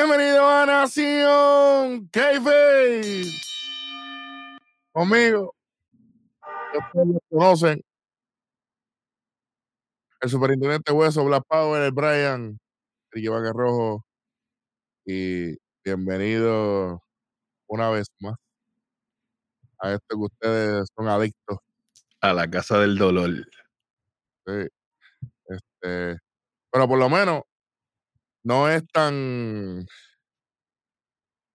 Bienvenido a Nación Keife. Conmigo. Ustedes lo conocen. El superintendente Hueso, Black Power, el Brian, Ricky Vaca Rojo. Y bienvenido una vez más a esto que ustedes son adictos. A la casa del dolor. Sí. Este, pero por lo menos no es tan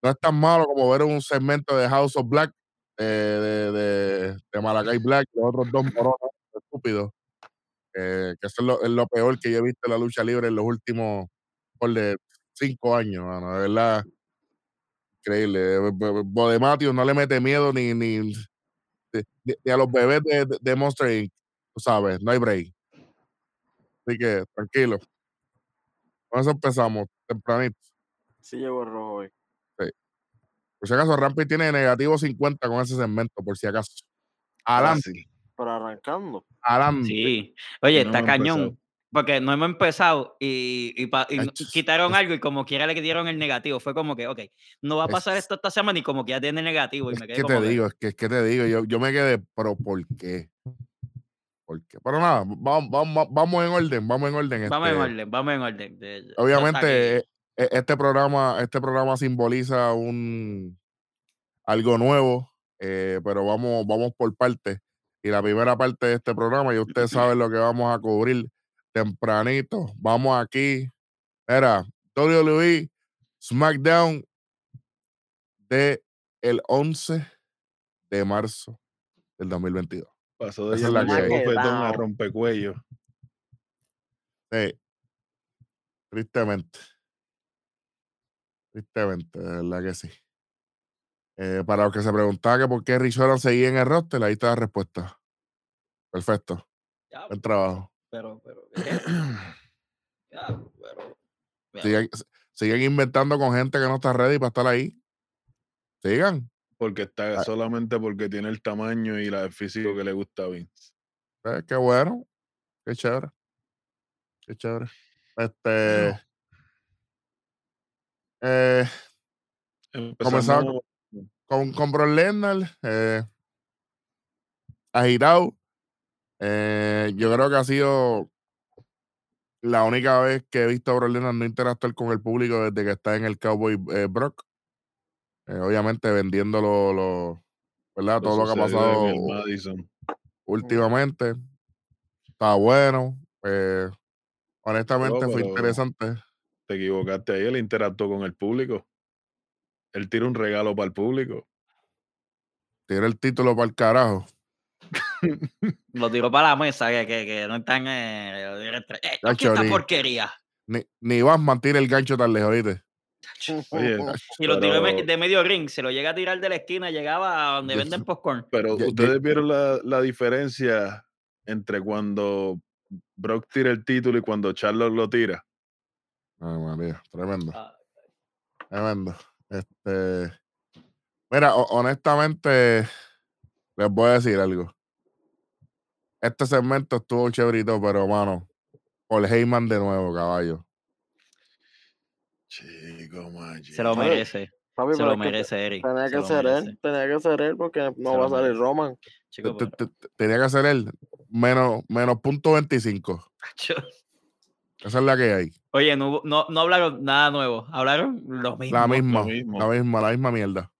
no es tan malo como ver un segmento de House of Black eh, de, de, de Malakai Black los otros dos morones estúpidos. Eh, que eso es lo, es lo peor que yo he visto en la lucha libre en los últimos por de cinco años, de verdad. Increíble. Bodematio no le mete miedo ni, ni, ni, a los bebés de, de, de Monster Inc. Tú sabes, no hay break. Así que tranquilo. Con eso empezamos, tempranito. Sí llegó el rojo hoy. Por si acaso, Rampy tiene negativo 50 con ese segmento, por si acaso. Adelante. Fácil. Pero arrancando. Adelante. Sí. Oye, No está cañón. empezado. Porque no hemos empezado y, pa- quitaron es- algo y como quiera le dieron el negativo. Fue como que, ok, no va a pasar Es- esto esta semana y como que ya tiene negativo. Y Es me quedé que como te que, digo, es que, es que te digo, yo, yo me quedé, pero ¿por qué? Pero nada, vamos, vamos, vamos en orden, vamos en orden. Vamos en este, orden, vamos en orden. Obviamente, eh, eh, este programa, este programa simboliza un algo nuevo, eh, pero vamos, vamos por partes. Y la primera parte de este programa, y ustedes saben lo que vamos a cubrir tempranito. Vamos aquí. Era WWE SmackDown de el 11 de marzo del 2022. Pasó de Esa es la llamarse que hay. bofetón a rompecuello. Sí. Tristemente. Tristemente, de verdad que sí. Eh, para los que se preguntaban que por qué Rich Holland seguía en el roster, ahí está la respuesta. Perfecto. Ya, Buen trabajo. Pero, pero, pero. Sigan, siguen inventando con gente que no está ready para estar ahí. Sigan. Porque está Ah. solamente porque tiene el tamaño y la, el físico que le gusta a Vince. Eh, qué bueno. Qué chévere. Qué chévere. Este. Eh, Comenzamos con, con Brock Lesnar, eh, agitado. Eh, yo creo que ha sido la única vez que he visto a Brock Lesnar no interactuar con el público desde que está en el Cowboy Brock. Eh, obviamente vendiendo lo, lo- ¿verdad? todo lo que ha pasado últimamente. Está bueno. eh, honestamente fue interesante. Te equivocaste ahí, él interactuó con el público. Él tira un regalo para el público. Tiene el título para el carajo. Lo tiró para la mesa, que, que, que no están. Eh, eh, aquí esta ni- porquería. Ni, ni Batman tira el gancho tan lejos, ¿viste? Oye, Y lo tiró de me- pero- de medio ring. Se lo llega a tirar de la esquina, llegaba a donde venden popcorn. Pero ustedes vieron la, la diferencia entre cuando Brock tira el título y cuando Charlotte lo tira. Ay, María, tremendo. Ah, Tremendo. Este. Mira, ho- honestamente, les voy a decir algo. Este segmento estuvo chéverito, pero mano, Paul Heyman de nuevo, caballo. Chico, macho. Se lo merece. Papi, Se lo merece, Eric. Tenía que ser él, tenía que ser él porque no va a salir. Roman. Tenía que ser él. Menos, menos punto 25. Yo- Esa es la que hay. Oye, no, no, no hablaron nada nuevo. Hablaron lo mismo. La misma, mismo. la misma, la misma mierda.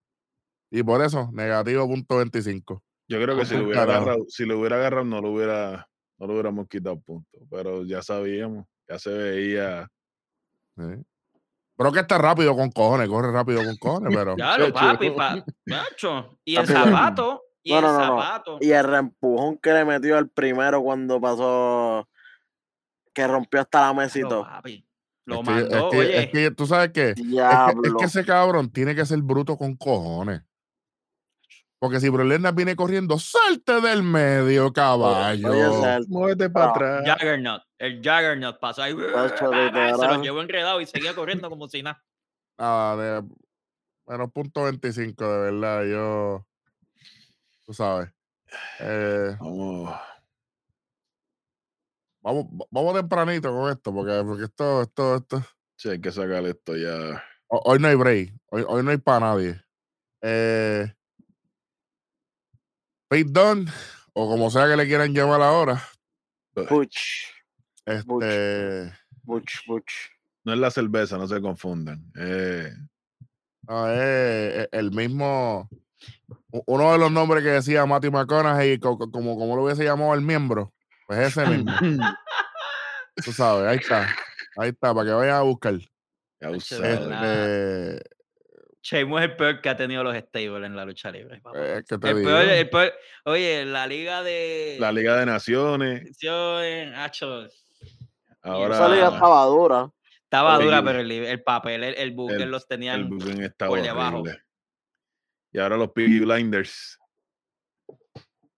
Y por eso, negativo punto 25. Yo creo que si lo hubiera agarrado, si lo hubiera agarrado, no lo hubiera, no lo hubiéramos quitado punto. Pero ya sabíamos, ya se veía. Pero que está rápido con cojones, corre rápido con cojones, pero. Chacho. papi, pa, macho. Y el zapato. Y No, el no, no, no. zapato. Y el reempujón que le metió al primero cuando pasó, que rompió hasta la Claro, papi. Lo es, que, es mandó, que- oye. es que tú sabes que Es que, es que ese cabrón tiene que ser bruto con cojones. Porque si Brock Lesnar viene corriendo, salte del medio, caballo. Muévete para Ah, atrás. Juggernaut. El Juggernaut pasó ahí. Tacho, se lo llevó enredado y seguía corriendo como si nada. Nada, de menos punto 25, de verdad. Yo, tú sabes. Eh, Vamos. vamos, vamos tempranito con esto, porque, porque esto, esto, esto. Sí, hay que sacar esto ya. ho- hoy no hay break. Hoy, hoy no hay para nadie. Eh, Pete Dunne, o como sea que le quieran llamar ahora, Butch, este, Butch, Butch. No es la cerveza, no se confundan. Eh, no, es es el mismo, uno de los nombres que decía Matthew McConaughey, co- co- como, como lo hubiese llamado el miembro, pues ese mismo, tú sabes, ahí está, ahí está, para que vayan a buscar. ya. Sheamus es el peor que ha tenido los stables en la lucha libre. papá. eh, ¿qué te El digo? peor, el peor- oye, la liga de. La Liga de Naciones. Naciones, hacho, Ahora Esa liga estaba dura. Estaba dura, pero el, el papel, el, el booker El- los el tenían. booking estaba por debajo. horrible. Y ahora los Piggy Blinders.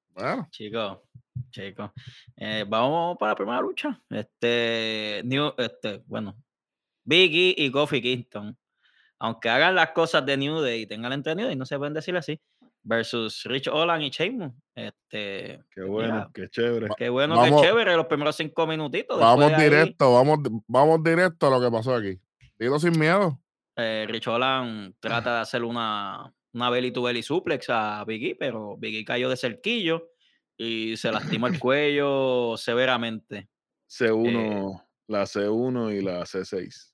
Bueno, Chicos, chicos. eh, vamos para la primera lucha. Este, New, este, bueno, Biggie y Kofi Kingston. Aunque hagan las cosas de New Day y tengan el entretenido, y no se pueden decir así, versus Rich Olan y Sheamus. Este, Qué pues bueno, qué chévere. qué bueno, Vamos- qué chévere los primeros cinco minutitos. vamos ahí, directo, vamos, vamos directo a lo que pasó aquí. Dilo sin miedo. eh, Rich Olan trata de hacer una, una belly to belly suplex a Biggie, pero Biggie cayó de cerquillo y se lastimó el cuello severamente. C1, la C1 y la C6.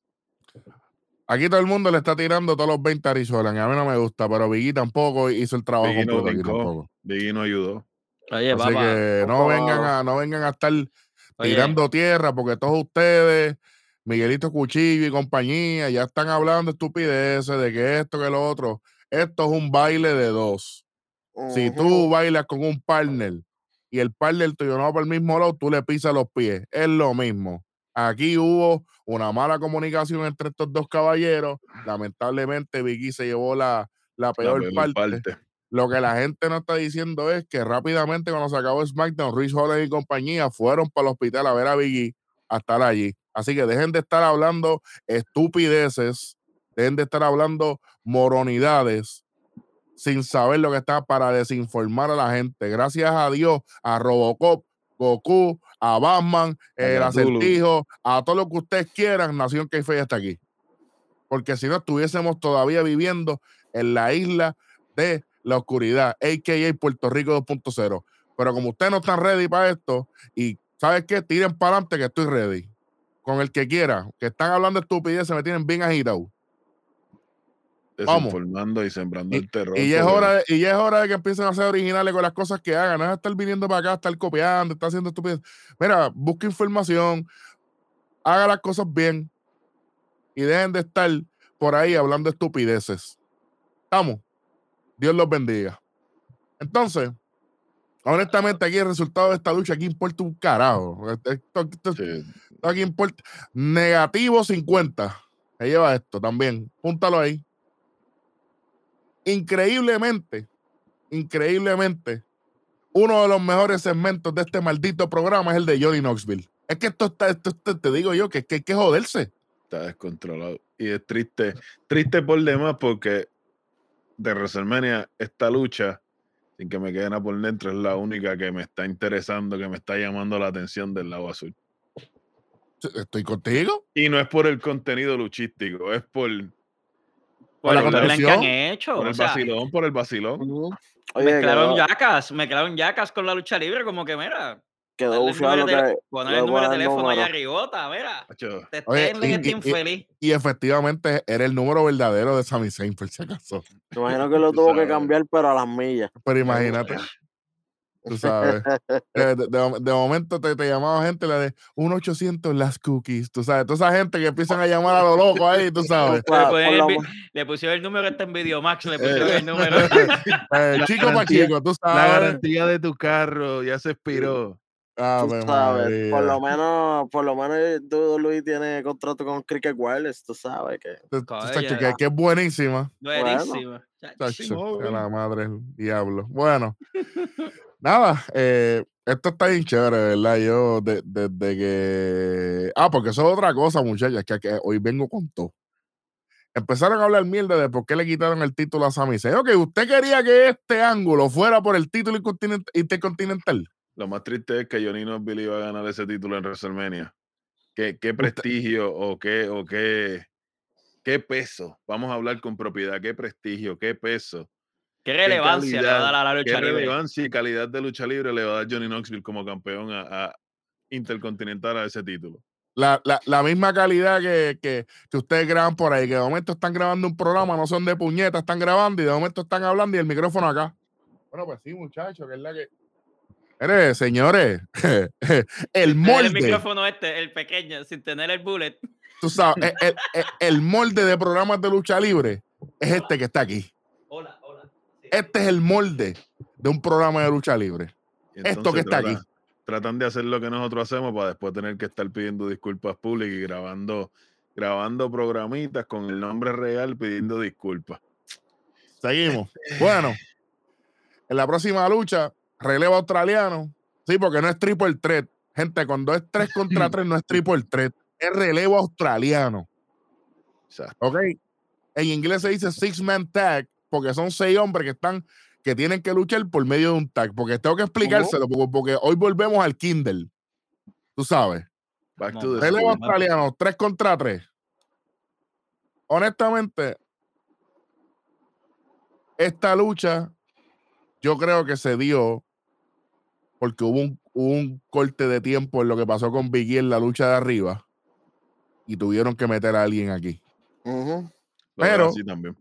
Aquí todo el mundo le está tirando todos los 20 a A mí no me gusta, pero Biggie tampoco hizo el trabajo Biggie no completo aquí brincó. tampoco. Biggie no ayudó. Oye, Así papá, que no vengan a, no vengan a estar oye, tirando tierra, porque todos ustedes, Miguelito Cuchillo y compañía, ya están hablando estupideces de que esto, que lo otro. Esto es un baile de dos. Si tú bailas con un partner y el partner tuyo no va por el mismo lado, tú le pisas los pies. Es lo mismo. Aquí hubo una mala comunicación entre estos dos caballeros. Lamentablemente, Vicky se llevó la, la La peor parte. parte. Lo que la gente no está diciendo es que rápidamente cuando se acabó SmackDown, Rich Holland y compañía fueron para el hospital a ver a Biggie a estar allí. Así que dejen de estar hablando estupideces, dejen de estar hablando moronidades sin saber lo que está para desinformar a la gente. Gracias a Dios, a Robocop, Goku, a Batman, el acertijo, a todo lo que ustedes quieran, Nación que ya está aquí. Porque si no estuviésemos todavía viviendo en la isla de la oscuridad, a.k.a. Puerto Rico 2.0. Pero como ustedes no están ready para esto, y ¿sabes qué? Tiren para adelante que estoy ready. Con el que quiera, que están hablando estupideces, me tienen bien agitado. Vamos. Desinformando y sembrando el terror. Y ya, es hora de, y ya es hora de que empiecen a ser originales con las cosas que hagan. No es estar viniendo para acá, estar copiando, estar haciendo estupideces. Mira, busca información, haga las cosas bien y dejen de estar por ahí hablando estupideces. Estamos. Dios los bendiga. Entonces, honestamente, aquí el resultado de esta lucha, aquí importa un carajo. Esto, Sí, aquí importa. Negativo 50. Se lleva esto también. Púntalo ahí. Increíblemente, increíblemente, uno de los mejores segmentos de este maldito programa es el de Johnny Knoxville. Es que esto está, esto, esto- te digo yo, que, que hay que joderse. está descontrolado. Y es triste. Triste por demás porque de WrestleMania, esta lucha, sin que me quede nada por dentro, es la única que me está interesando, que me está llamando la atención del lado azul. Estoy contigo. Y no es por el contenido luchístico, es por, por la que han hecho. por o el sea, vacilón, por el vacilón. Ujú. Oye, mezclaron quedó, yacas, mezclaron yacas con la lucha libre, como que mira, quedó que. poner el número de teléfono allá arribota, mira, te Oye, estén en y- este y- infeliz. Y efectivamente era el número verdadero de Sami Zayn, por si acaso. Me imagino que lo tuvo que cambiar, pero a las millas. Pero imagínate, tú sabes. Eh, De, de- de momento te, te llamaba gente la de 1-800 las cookies, tú sabes. Toda esa gente que empiezan a llamar a lo loco ahí, tú sabes. Le, el le pusieron el número este en Videomax, le pusieron Eh. el número. Eh, chico para chico, tú la sabes. garantía de tu carro ya se expiró. tú sabes, por lo menos, por lo menos Luis tiene contrato con Cricket Wireless, tú sabes que. Tú- tú Coño, sabes que, que es buenísima. Móvil. que la madre diablo. Bueno, nada, eh, esto está bien chévere, ¿verdad? Yo, de- desde que. Ah, porque eso es otra cosa, muchachas, que, que hoy vengo con todo. Empezaron a hablar mierda de por qué le quitaron el título a Sami Zayn. Ok, usted quería que este ángulo fuera por el título intercontinent- intercontinental. Lo más triste es que Johnny Knoxville iba a ganar ese título en WrestleMania. ¿Qué, qué prestigio o qué, o qué qué peso, vamos a hablar con propiedad, qué prestigio, qué peso, ¿Qué qué relevancia le va a dar a la qué lucha libre? relevancia y calidad de lucha libre le va a dar Johnny Knoxville como campeón a, a Intercontinental a ese título. La, la, la misma calidad que, que, que ustedes graban por ahí, que de momento están grabando un programa, no son de puñetas, están grabando y de momento están hablando y el micrófono acá. Bueno, pues sí, muchachos, que es la que. Mire, señores, el El molde, micrófono este, el pequeño, sin tener el bullet. tú sabes, el, el- el- el molde de programas de lucha libre es este que está aquí. Este es el molde de un programa de lucha libre. Esto que está trata- aquí. Tratan de hacer lo que nosotros hacemos para después tener que estar pidiendo disculpas públicas y grabando, grabando programitas con el nombre real pidiendo disculpas. Seguimos. Bueno, en la próxima lucha, relevo australiano. Sí, porque no es triple threat. Gente, cuando es 3 contra 3 no es triple threat. Es relevo australiano. Exacto. ¿Ok? En inglés se dice six man tag porque son seis hombres que están que tienen que luchar por medio de un tag. Porque tengo que explicárselo porque, porque hoy volvemos al Kindle. Tú sabes. Back No, to the Relevo school. australiano, 3 contra 3. Honestamente, esta lucha yo creo que se dio porque hubo un, un corte de tiempo en lo que pasó con Biggie en la lucha de arriba y tuvieron que meter a alguien aquí. Lo veo pero-.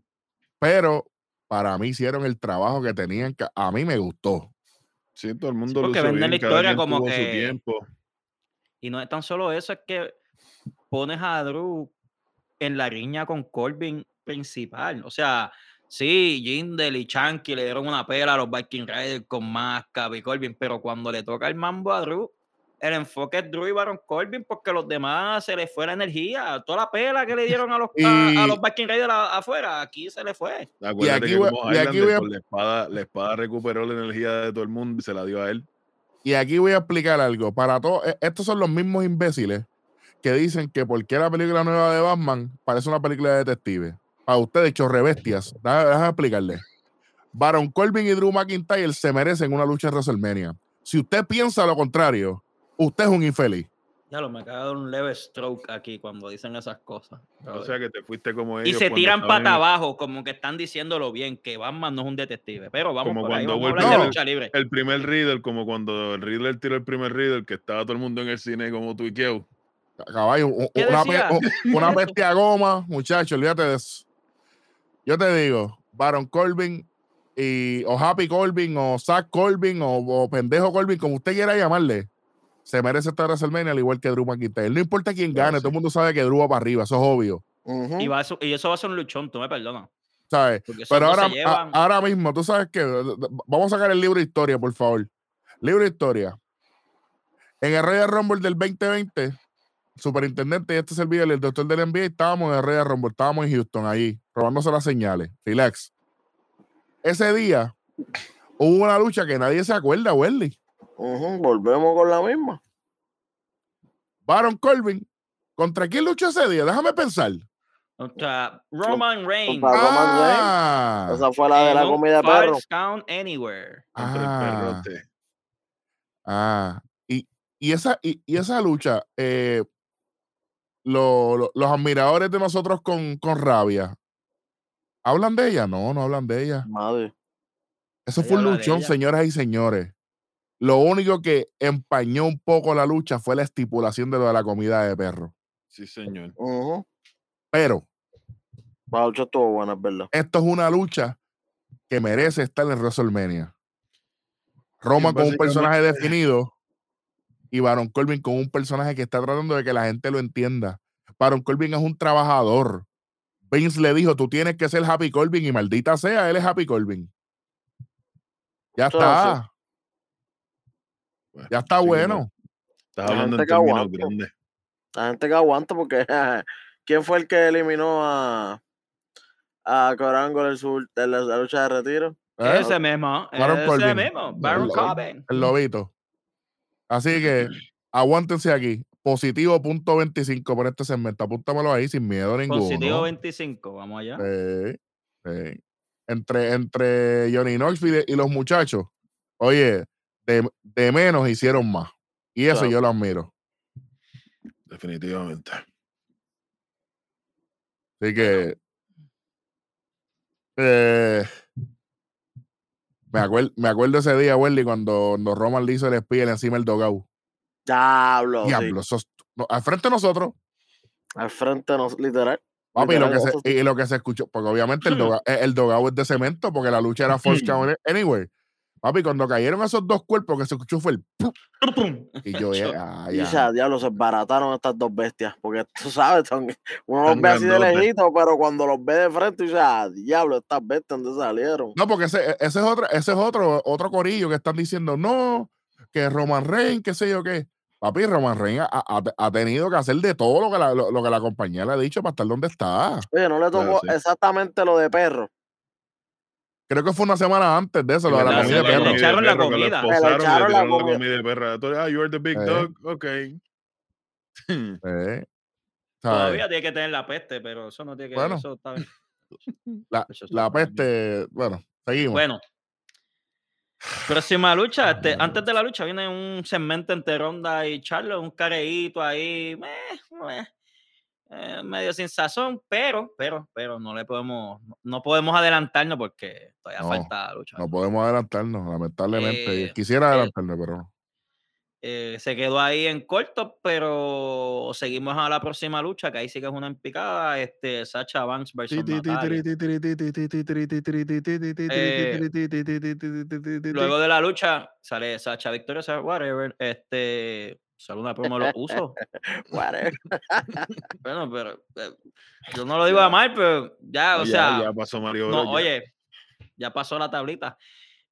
Pero para mí hicieron el trabajo que tenían que. A mí me gustó. Sí, todo el mundo lo porque venden la historia como que- tiempo. Y no es tan solo eso, es que pones a Drew en la riña con Corbin principal. O sea, sí, Jindel y Chanky le dieron una pela a los Viking Raiders con Mascap y Corbin, pero cuando le toca el mambo a Drew, el enfoque es Drew y Baron Corbin porque los demás se les fue la energía. Toda la pela que le dieron a los, a, a Y- los Viking Raiders a- afuera, aquí se le fue. Acuérdate aquí que voy- como y aquí voy a- la espada, la espada recuperó la energía de todo el mundo y se la dio a él. Y aquí voy a explicar algo. Para todos, e- estos son los mismos imbéciles que dicen que porque la película nueva de Batman parece una película de detective. Para ustedes, chorrebestias, déjame, déjame explicarles. Baron Corbin y Drew McIntyre se merecen una lucha en WrestleMania. Si usted piensa lo contrario, usted es un infeliz. Ya lo me acaba de dar un leve stroke aquí cuando dicen esas cosas. O sea que te fuiste como ellos. y se cuando tiran pata en- abajo, como que están diciéndolo bien, que Batman no es un detective. Pero vamos Como por ahí, cuando vamos a hablar de lucha libre. El primer Riddle, como cuando el Riddler tiró el primer Riddle, que estaba todo el mundo en el cine como. Caballo, ¿Qué una, pe- decía? u- una bestia goma, muchachos, olvídate de eso. Yo te digo, Baron Corbin y, o Happy Corbin o Zach Corbin o, o Pendejo Corbin, como usted quiera llamarle, se merece estar en WrestleMania al igual que Drew McIntyre. No importa quién gane, sí. todo el mundo sabe que Drew va para arriba, eso es obvio. Y, va a y eso va a ser un luchón, tú me perdonas. ¿sabes? Pero ahora, a- ahora mismo, tú sabes que vamos a sacar el libro de historia, por favor. Libro de historia. En el Royal Rumble del 2020, superintendente y este servidor, el doctor del NBA, estábamos en el Royal Rumble, estábamos en Houston, allí, robándose las señales. Relax. Ese día hubo una lucha que nadie se acuerda, Welly. Volvemos con la misma. Baron Corbin. ¿Contra quién luchó ese día? Déjame pensar. Contra Roman Reigns. Contra- Roman Reigns. Ah, Esa fue la de la comida de perro. Count Anywhere. Ah. Ah, y, y esa, y, y esa lucha, eh, lo- lo- los admiradores de nosotros con, con rabia, ¿hablan de ella? No, no hablan de ella. Madre. Eso fue un luchón, señoras y señores. Lo único que empañó un poco la lucha fue la estipulación de lo de la comida de perro. Sí, señor. Pero La lucha estuvo buena, es verdad. esto es una lucha que merece estar en WrestleMania. Roma con un personaje definido y Baron Corbin con un personaje que está tratando de que la gente lo entienda. Baron Corbin es un trabajador. Vince le dijo, tú tienes que ser Happy Corbin y maldita sea, él es Happy Corbin. Ya está. Bueno, Ya está sí, bueno. Estás La hablando en gente que términos aguanta. grandes. La gente que aguanta porque ¿quién fue el que eliminó a a Corango en, su- en la, la lucha de retiro? ¿Eh? Ese mismo. Baron ese Corbin. mismo. Baron El- Corbin. El lobito. Así que aguántense aquí. Positivo punto 25 por este segmento. Apúntamelo ahí sin miedo ninguno. Positivo 25. Vamos allá. Sí, sí. Entre, entre Johnny Knoxville y los muchachos, oye, de, de menos hicieron más. Y eso Claro. yo lo admiro. Definitivamente. Así que. eh, me, acuerdo, me acuerdo ese día, Welly, cuando, cuando Roman le hizo el espía encima del dogao. Diablo. Diablo, no, al frente de nosotros. Al frente, no, literal. Papi, y lo, que Literal, se, y lo que se escuchó, porque obviamente el, doga- el dogao es de cemento, porque la lucha era force count anyway. Papi, cuando cayeron esos dos cuerpos, que se escuchó fue el ¡pum! y yo, eh, ah, Y ya. ya, diablo, se barataron estas dos bestias. Porque tú sabes, son- uno los ve así de lejito, pero cuando los ve de frente, dice, ah, diablo, estas bestias, ¿dónde salieron? No, porque ese, ese es otro, ese es otro, otro corillo que están diciendo, no, que Roman Reigns, qué sé yo qué. Papi, Roman Reigns ha, ha- ha tenido que hacer de todo lo que, la, lo, lo que la compañía le ha dicho para estar donde está. Oye, no le tocó sí. exactamente lo de perro. Creo que fue una semana antes de eso, lo de la comida de perro. le echaron la comida. Le echaron la comida. de perra. Ah, you're the big Eh. dog. Ok. Eh. Todavía tiene que tener la peste, pero eso no tiene que Bueno. eso está bien. La, la peste, bueno, seguimos. Bueno. Próxima lucha, este, antes de la lucha viene un segmento entre Ronda y Charlo, un careíto ahí, meh, meh, eh, medio sin sazón, pero, pero, pero no le podemos, no podemos adelantarnos porque todavía No, falta lucha. No podemos adelantarnos, lamentablemente. Eh, Quisiera eh, adelantarme, pero no. Eh, se quedó ahí en corto, pero seguimos a la próxima lucha, que ahí sí que es una empicada, este, Sacha Banks versus Natalia. Luego de la lucha sale Sacha Victoria, Sacha whatever, este, sale una promo de los usos. Whatever. Bueno, pero eh, yo no lo digo a mal, pero ya, o Ya- sea, ya pasó Mario no, ya. oye, ya pasó la tablita.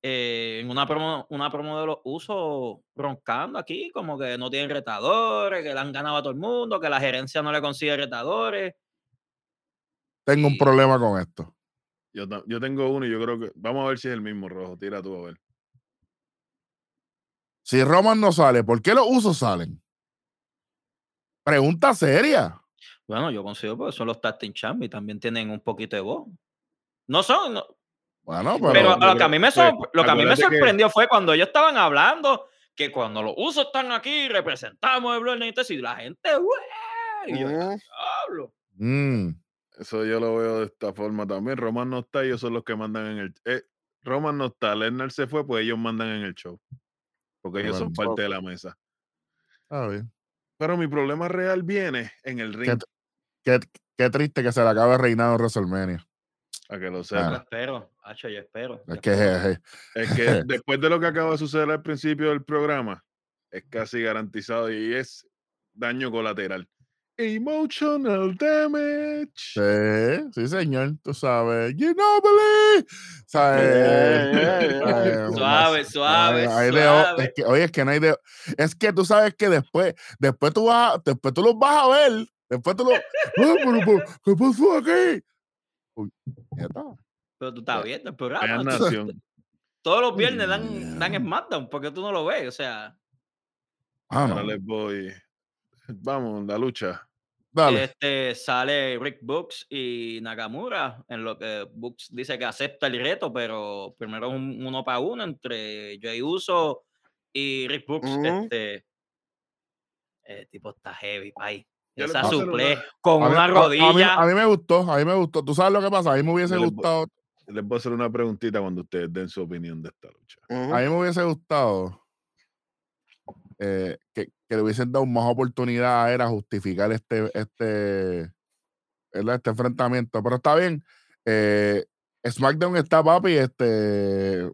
Eh, en una promo, una promo de los usos roncando aquí, como que no tienen retadores, que le han ganado a todo el mundo, que la gerencia no le consigue retadores. Tengo un problema con esto. Yo, yo tengo uno y yo creo que. Vamos a ver si es el mismo rojo. Tira tú a ver. Si Roman no sale, ¿por qué los usos salen? Pregunta seria. Bueno, yo considero que son los Tasting Champ y también tienen un poquito de voz. No son, no- Bueno, pero, Pero, yo lo, que a creo- mí me pues, lo que a mí me que- sorprendió fue cuando ellos estaban hablando que cuando los usos están aquí, representamos el Blood y la gente, ¡güey! Y yo, Ujú. diablo. mm, Eso yo lo veo de esta forma también. Roman no está, ellos son los que mandan en el. Eh, Roman no está, Lesnar se fue, pues ellos mandan en el show. Porque ellos son parte de la mesa. está bien. Pero mi problema real viene en el ring, Qué, qué triste que se le acabe el reinado WrestleMania. a que lo Yo sepa. espero, Hacho, yo espero. Es que jeje, Es que después de lo que acaba de suceder al principio del programa, es casi garantizado y es daño colateral. Emotional damage. sí, sí, señor, tú sabes. You know, believe. ¿Sabes? Yeah, yeah, yeah. ¿Sabes? Suave, suave, Ay, hay de o- suave. es que, oye, es que no hay de. Es que tú sabes que después, después tú vas, después tú los vas a ver. Después tú los. "Ah, ¿Qué pasó aquí? Uy, nieta, Pero tú estás viendo el programa. Nación. Todos los viernes dan, dan. SmackDown, porque tú no lo ves, o sea. Ah, no. les voy. Vamos, la lucha. Dale. Este sale Rick Books y Nakamura, en lo que Books dice que acepta el reto, pero primero es un uno para uno entre Jay Uso y Rick Books. Este el tipo está heavy, pay. Esa suple con A mí, una a- a mí- rodilla. A mí, me gustó, a mí me gustó. ¿Tú sabes lo que pasa? A mí me hubiese gustado, Les voy a hacer una preguntita cuando ustedes den su opinión de esta lucha. A mí me hubiese gustado eh, que, que le hubiesen dado más oportunidad a él a justificar este, este, ¿verdad? este enfrentamiento. Pero está bien. Eh, SmackDown está, papi, este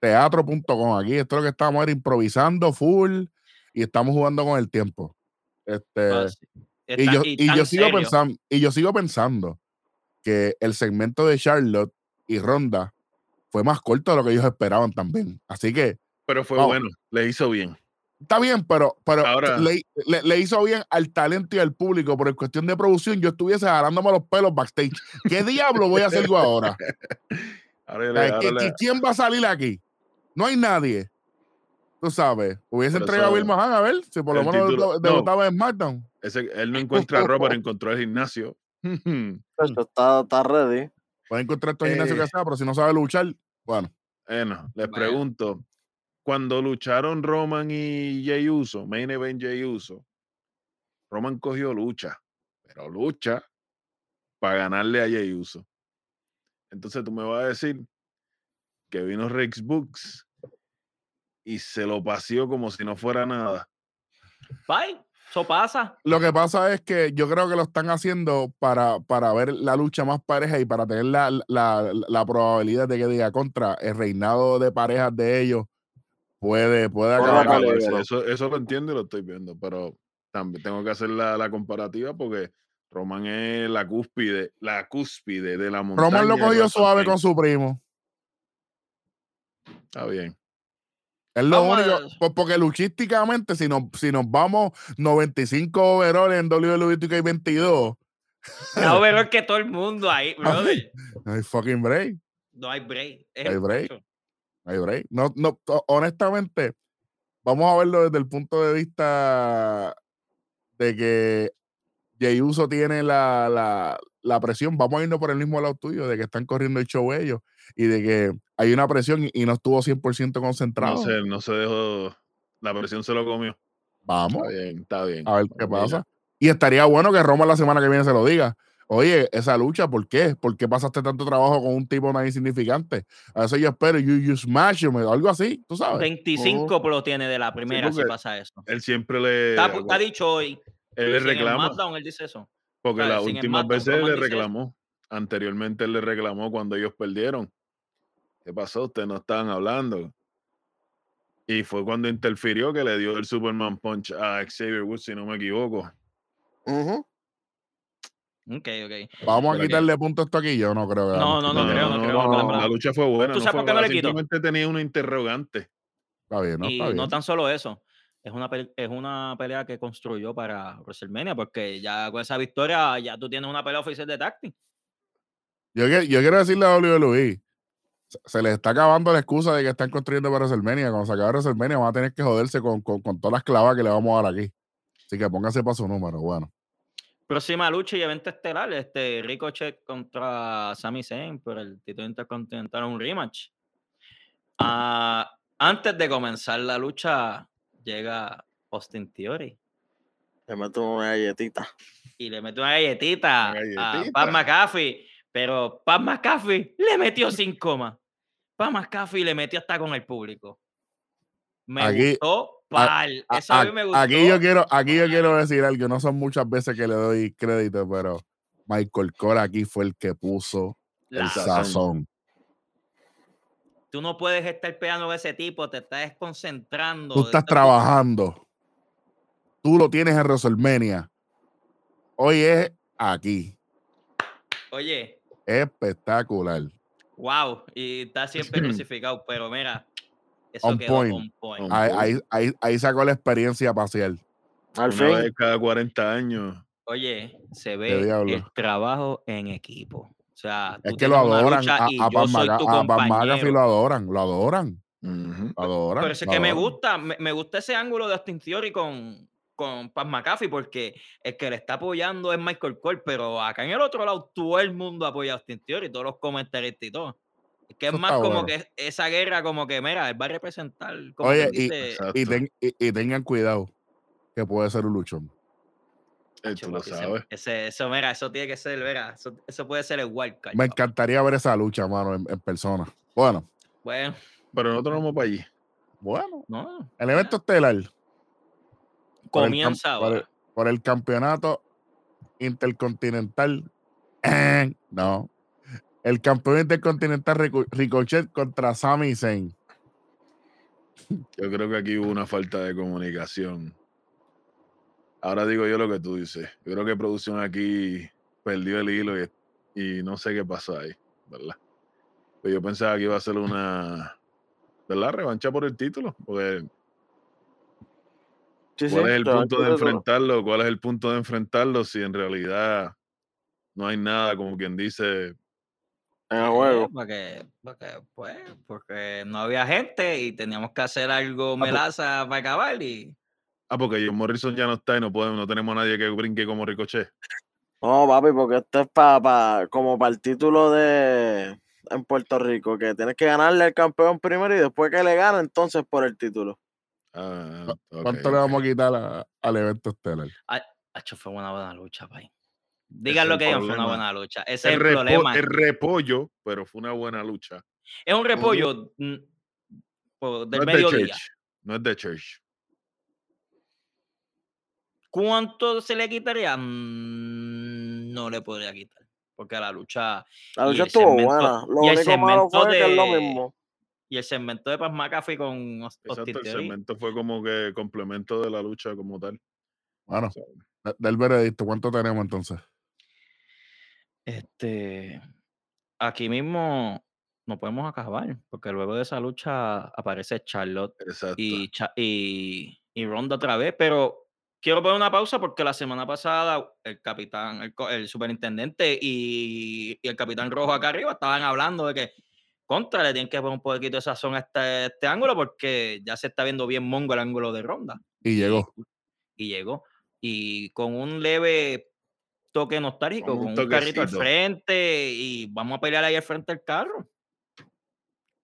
teatro.com. Aquí esto es lo que estamos era improvisando full y estamos jugando con el tiempo. Este, Ah, sí. y Está- yo, y y yo sigo serio. pensando, y yo sigo pensando que el segmento de Charlotte y Ronda fue más corto de lo que ellos esperaban también. Así que Pero fue Vamos. bueno, le hizo bien. Está bien, pero, pero Ahora- le, le- le hizo bien al talento y al público, pero en cuestión de producción, yo estuviese jalándome los pelos backstage. ¿Qué diablo voy a hacer yo ahora? Ahora le- O sea, ahora ¿qui- le- qui- ¿Quién va a salir aquí? No hay nadie. Tú sabes, hubiese entregado a Bill Mahan a ver si por lo menos título- debu- no. debutaba en SmackDown. ese- él no encuentra ropa, pero encontró el gimnasio. Está, está ready. Puede encontrar todo el gimnasio que Eh. sea, pero si no sabe luchar, bueno. Bueno, les Bueno. pregunto, cuando lucharon Roman y Jey Uso, Main Event Jey Uso, Roman cogió lucha, pero lucha. para ganarle a Jey Uso. Entonces tú me vas a decir que vino Rex Books y se lo paseó como si no fuera nada. Bye. Eso pasa. Lo que pasa es que yo creo que lo están haciendo para, para ver la lucha más pareja y para tener la, la, la probabilidad de que diga contra el reinado de parejas de ellos puede, puede acabar. pelea. eso. Eso, eso lo entiendo y lo estoy viendo, pero también tengo que hacer la, la comparativa porque Roman es la cúspide, la cúspide de la montaña. Roman lo de cogió suave con su primo. Está bien. Es lo Vamos único, po- porque luchísticamente, si nos, si nos vamos 95 overall en WWE 2K22, La overall que todo el mundo ahí, brother. no hay fucking break. No hay break. Es hay break. No hay break. No, no, honestamente, vamos a verlo desde el punto de vista de que Jey Uso tiene la, la, la presión. Vamos a irnos por el mismo lado tuyo, de que están corriendo el show ellos y de que hay una presión y, y no estuvo 100% concentrado. No se, no se dejó, la presión se lo comió. Vamos. Está bien, está bien. a ver qué pasa. Y estaría bueno que Roma la semana que viene se lo diga. Oye, esa lucha, ¿por qué? ¿Por qué pasaste tanto trabajo con un tipo tan insignificante? A eso yo espero, you, you smash him, algo así, tú sabes. 25 lo tiene de la primera si porque pasa eso. Él siempre le. Está, está dicho hoy. él le si en el reclama. SmackDown él dice eso. Porque las últimas veces él le eso. reclamó. Anteriormente él le reclamó cuando ellos perdieron. ¿Qué pasó? Ustedes no estaban hablando. Y fue cuando interfirió que le dio el Superman Punch a Xavier Woods, si no me equivoco. Ujú. Ok, ok. Vamos a Pero que- quitarle punto a esto aquí, yo no creo que No, no, no quitarle creo, no creo. no, no, no. La lucha fue buena. ¿Tú no sabes por qué no le quito? Simplemente tenía una interrogante. Está bien, ¿no? Y Está bien. no tan solo eso. Es una, es una pelea que construyó para WrestleMania, porque ya con esa victoria ya tú tienes una pelea oficial de táctil. Yo, que- yo quiero decirle a WWE, se- se les está acabando la excusa de que están construyendo para WrestleMania. Cuando se acabe WrestleMania van a tener que joderse con, con, con todas las clavas que le vamos a dar aquí. Así que pónganse para su número, bueno. Próxima lucha y evento estelar, este Ricochet contra Sami Zayn por el título intercontinental, un rematch. Ah, antes de comenzar la lucha, llega Austin Theory Le meto una galletita. y le mete una galletita, Una a. Pat McAfee, pero Pat McAfee le metió sin coma. Pat McAfee le metió hasta con el público. Me Aquí- gustó, pal. A- Esa a a- mí me gustó. aquí, yo quiero, aquí yo quiero decir algo. No son muchas veces que le doy crédito, pero Michael Cole aquí fue el que puso La- el sazón. Tú no puedes estar pegando a ese tipo, te estás desconcentrando. Tú estás estás- trabajando. Tú lo tienes en WrestleMania. Hoy es aquí. Oye, Espectacular. wow, y está siempre crucificado, pero mira, eso On quedó point. on point. On Ahí, point. ahí, ahí, ahí sacó la experiencia parcial. Al Una fin. vez cada 40 años. Oye, se ¿Qué ve el trabajo en equipo. O sea, Es que lo adoran. A, a Maga- tu a Van McAfee compañero. lo adoran. Lo adoran. Lo adoran. Pero eso es que me gusta, me, me gusta ese ángulo de Austin Theory con, con Pat McAfee, porque el que le está apoyando es Michael Cole, pero acá en el otro lado todo el mundo apoya a Austin Theory, todos los comentaristas y todo. Es que es más como bueno. que esa guerra, como que, mira, él va a representar. Como Oye, y- dice, Exacto. Y, ten- y- y tengan cuidado, que puede ser un luchón. Eh, "Acho, tú lo papi, ese- sabes. Ese, eso, mira, eso tiene que ser, mira, eso, eso puede ser el wildcard. Me encantaría ver esa lucha, mano, en, en persona. Bueno, Bueno, Pero nosotros no vamos para allí. bueno. no, El evento estelar. por el cam- comienza por el- ahora. por el campeonato intercontinental. No. El campeón intercontinental Rico- Ricochet contra Sami Zayn. Yo creo que aquí hubo una falta de comunicación. Ahora digo yo lo que tú dices. Yo creo que producción aquí perdió el hilo y, y no sé qué pasó ahí, ¿verdad? Pero yo pensaba que iba a ser una, ¿verdad? Revancha por el título. Porque Sí, sí, ¿cuál es el punto de enfrentarlo? ¿Cuál es el punto de enfrentarlo si en realidad no hay nada, como quien dice, En el Eh, juego. Porque, porque, pues, porque no había gente y teníamos que hacer algo pues melaza para acabar y ah, porque John Morrison ya no está y no podemos, no tenemos nadie que brinque como Ricochet? No, papi, porque esto es para como para el título de en Puerto Rico, que tienes que ganarle al campeón primero y después que le gana, entonces por el título. Ah, ¿Cuánto le vamos a quitar a- al evento estelar? Hacho, fue una buena lucha, pay. Digan lo que digan, fue una buena lucha. Ese es El, repo- problema. el repollo, pero fue una buena lucha. Es un repollo mm, del no es de mediodía. Church. No es de Church. ¿Cuánto se le quitaría? Mm, No le podría quitar. Porque la lucha. La lucha estuvo segmento- buena. Lo y el único malo segmento fue que es lo de- mismo. Y el segmento de Paz McAfee con Exacto, el segmento fue como que complemento de la lucha como tal. Bueno, O sea, de- del veredicto, ¿cuánto tenemos entonces? Este. Aquí mismo no podemos acabar. Porque luego de esa lucha aparece Charlotte y, y, y Ronda otra vez, pero quiero poner una pausa porque la semana pasada el capitán, el superintendente y, y el capitán rojo acá arriba estaban hablando de que contra le tienen que poner un poquito de sazón a este, este ángulo porque ya se está viendo bien mongo el ángulo de Ronda Y llegó. y llegó. Y con un leve toque nostálgico, Con con un carrito al frente y vamos a pelear ahí al frente del carro.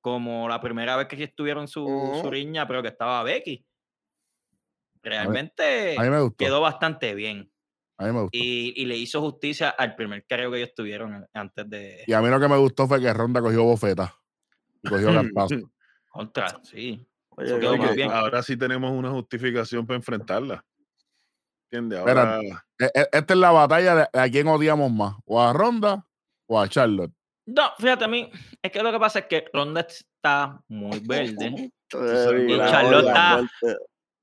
Como la primera vez que estuvieron su, su Ujú. riña, pero que estaba Becky. Realmente A mí me gustó. quedó bastante bien. A mí me gustó. Y, y le hizo justicia al primer carreo que ellos tuvieron antes de Y a mí lo que me gustó fue que Ronda cogió bofeta. Y cogió cantazo. contra. Sí. Oye, bien. Ahora sí tenemos una justificación para enfrentarla. ¿Entiendes? Ahora E- e- Esta es la batalla de a quién odiamos más. O a Ronda o a Charlotte. No, fíjate a mí, es que lo que pasa es que Ronda está muy verde. Y Charlotte está-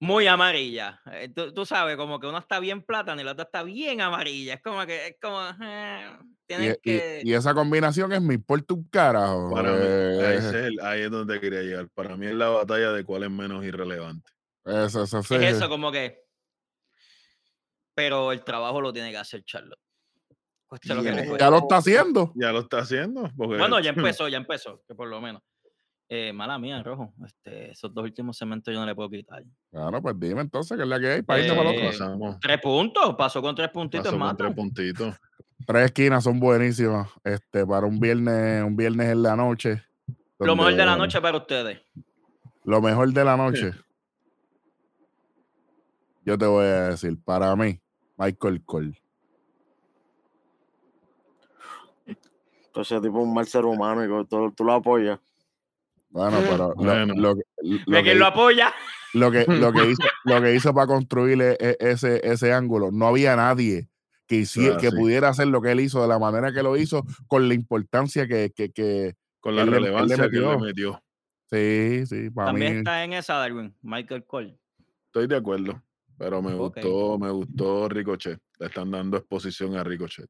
muy amarilla. Eh, Tú, tú sabes, como que una está bien plátano y la otra está bien amarilla. Es como que, es como, eh, Y, tienes y- que... y esa combinación es mi importa un carajo. para mí, Eh, ese es el- ahí es donde quería llegar. Para mí es la batalla de cuál es menos irrelevante. eso, eso, sí, es eso, como que... Pero el trabajo lo tiene que hacer Charlotte. Lo que cueste. Ya lo está haciendo. Ya lo está haciendo. Porque, Bueno, ya empezó, ya empezó, que por lo menos. Eh, mala mía, Rojo. Este, esos dos últimos segmentos yo no le puedo quitar. Claro, pues dime entonces qué es la que hay para irnos para el otro. Eh. Tres puntos, pasó con tres puntitos Pasó con tres puntitos. Tres esquinas son buenísimas. Este, para un viernes, un viernes en la noche. Lo mejor de la noche para ustedes. Lo mejor de la noche. Yo te voy a decir, para mí, Michael Cole. Entonces, tipo un mal ser humano y tú, tú lo apoyas. Bueno, pero lo- Bueno. lo, que- lo ¿De quién que, lo apoya? lo que, lo que hizo, lo que hizo para construir e- e- ese, ese ángulo, no había nadie que, hici- Ah, que sí. pudiera hacer lo que él hizo de la manera que lo hizo, con la importancia que, que, que Con la Él le- él le relevancia que le metió. metió. sí, sí, para mí. También está en esa, Darwin. Michael Cole. Estoy de acuerdo. Pero me gustó, me gustó Ricochet. Le están dando exposición a Ricochet.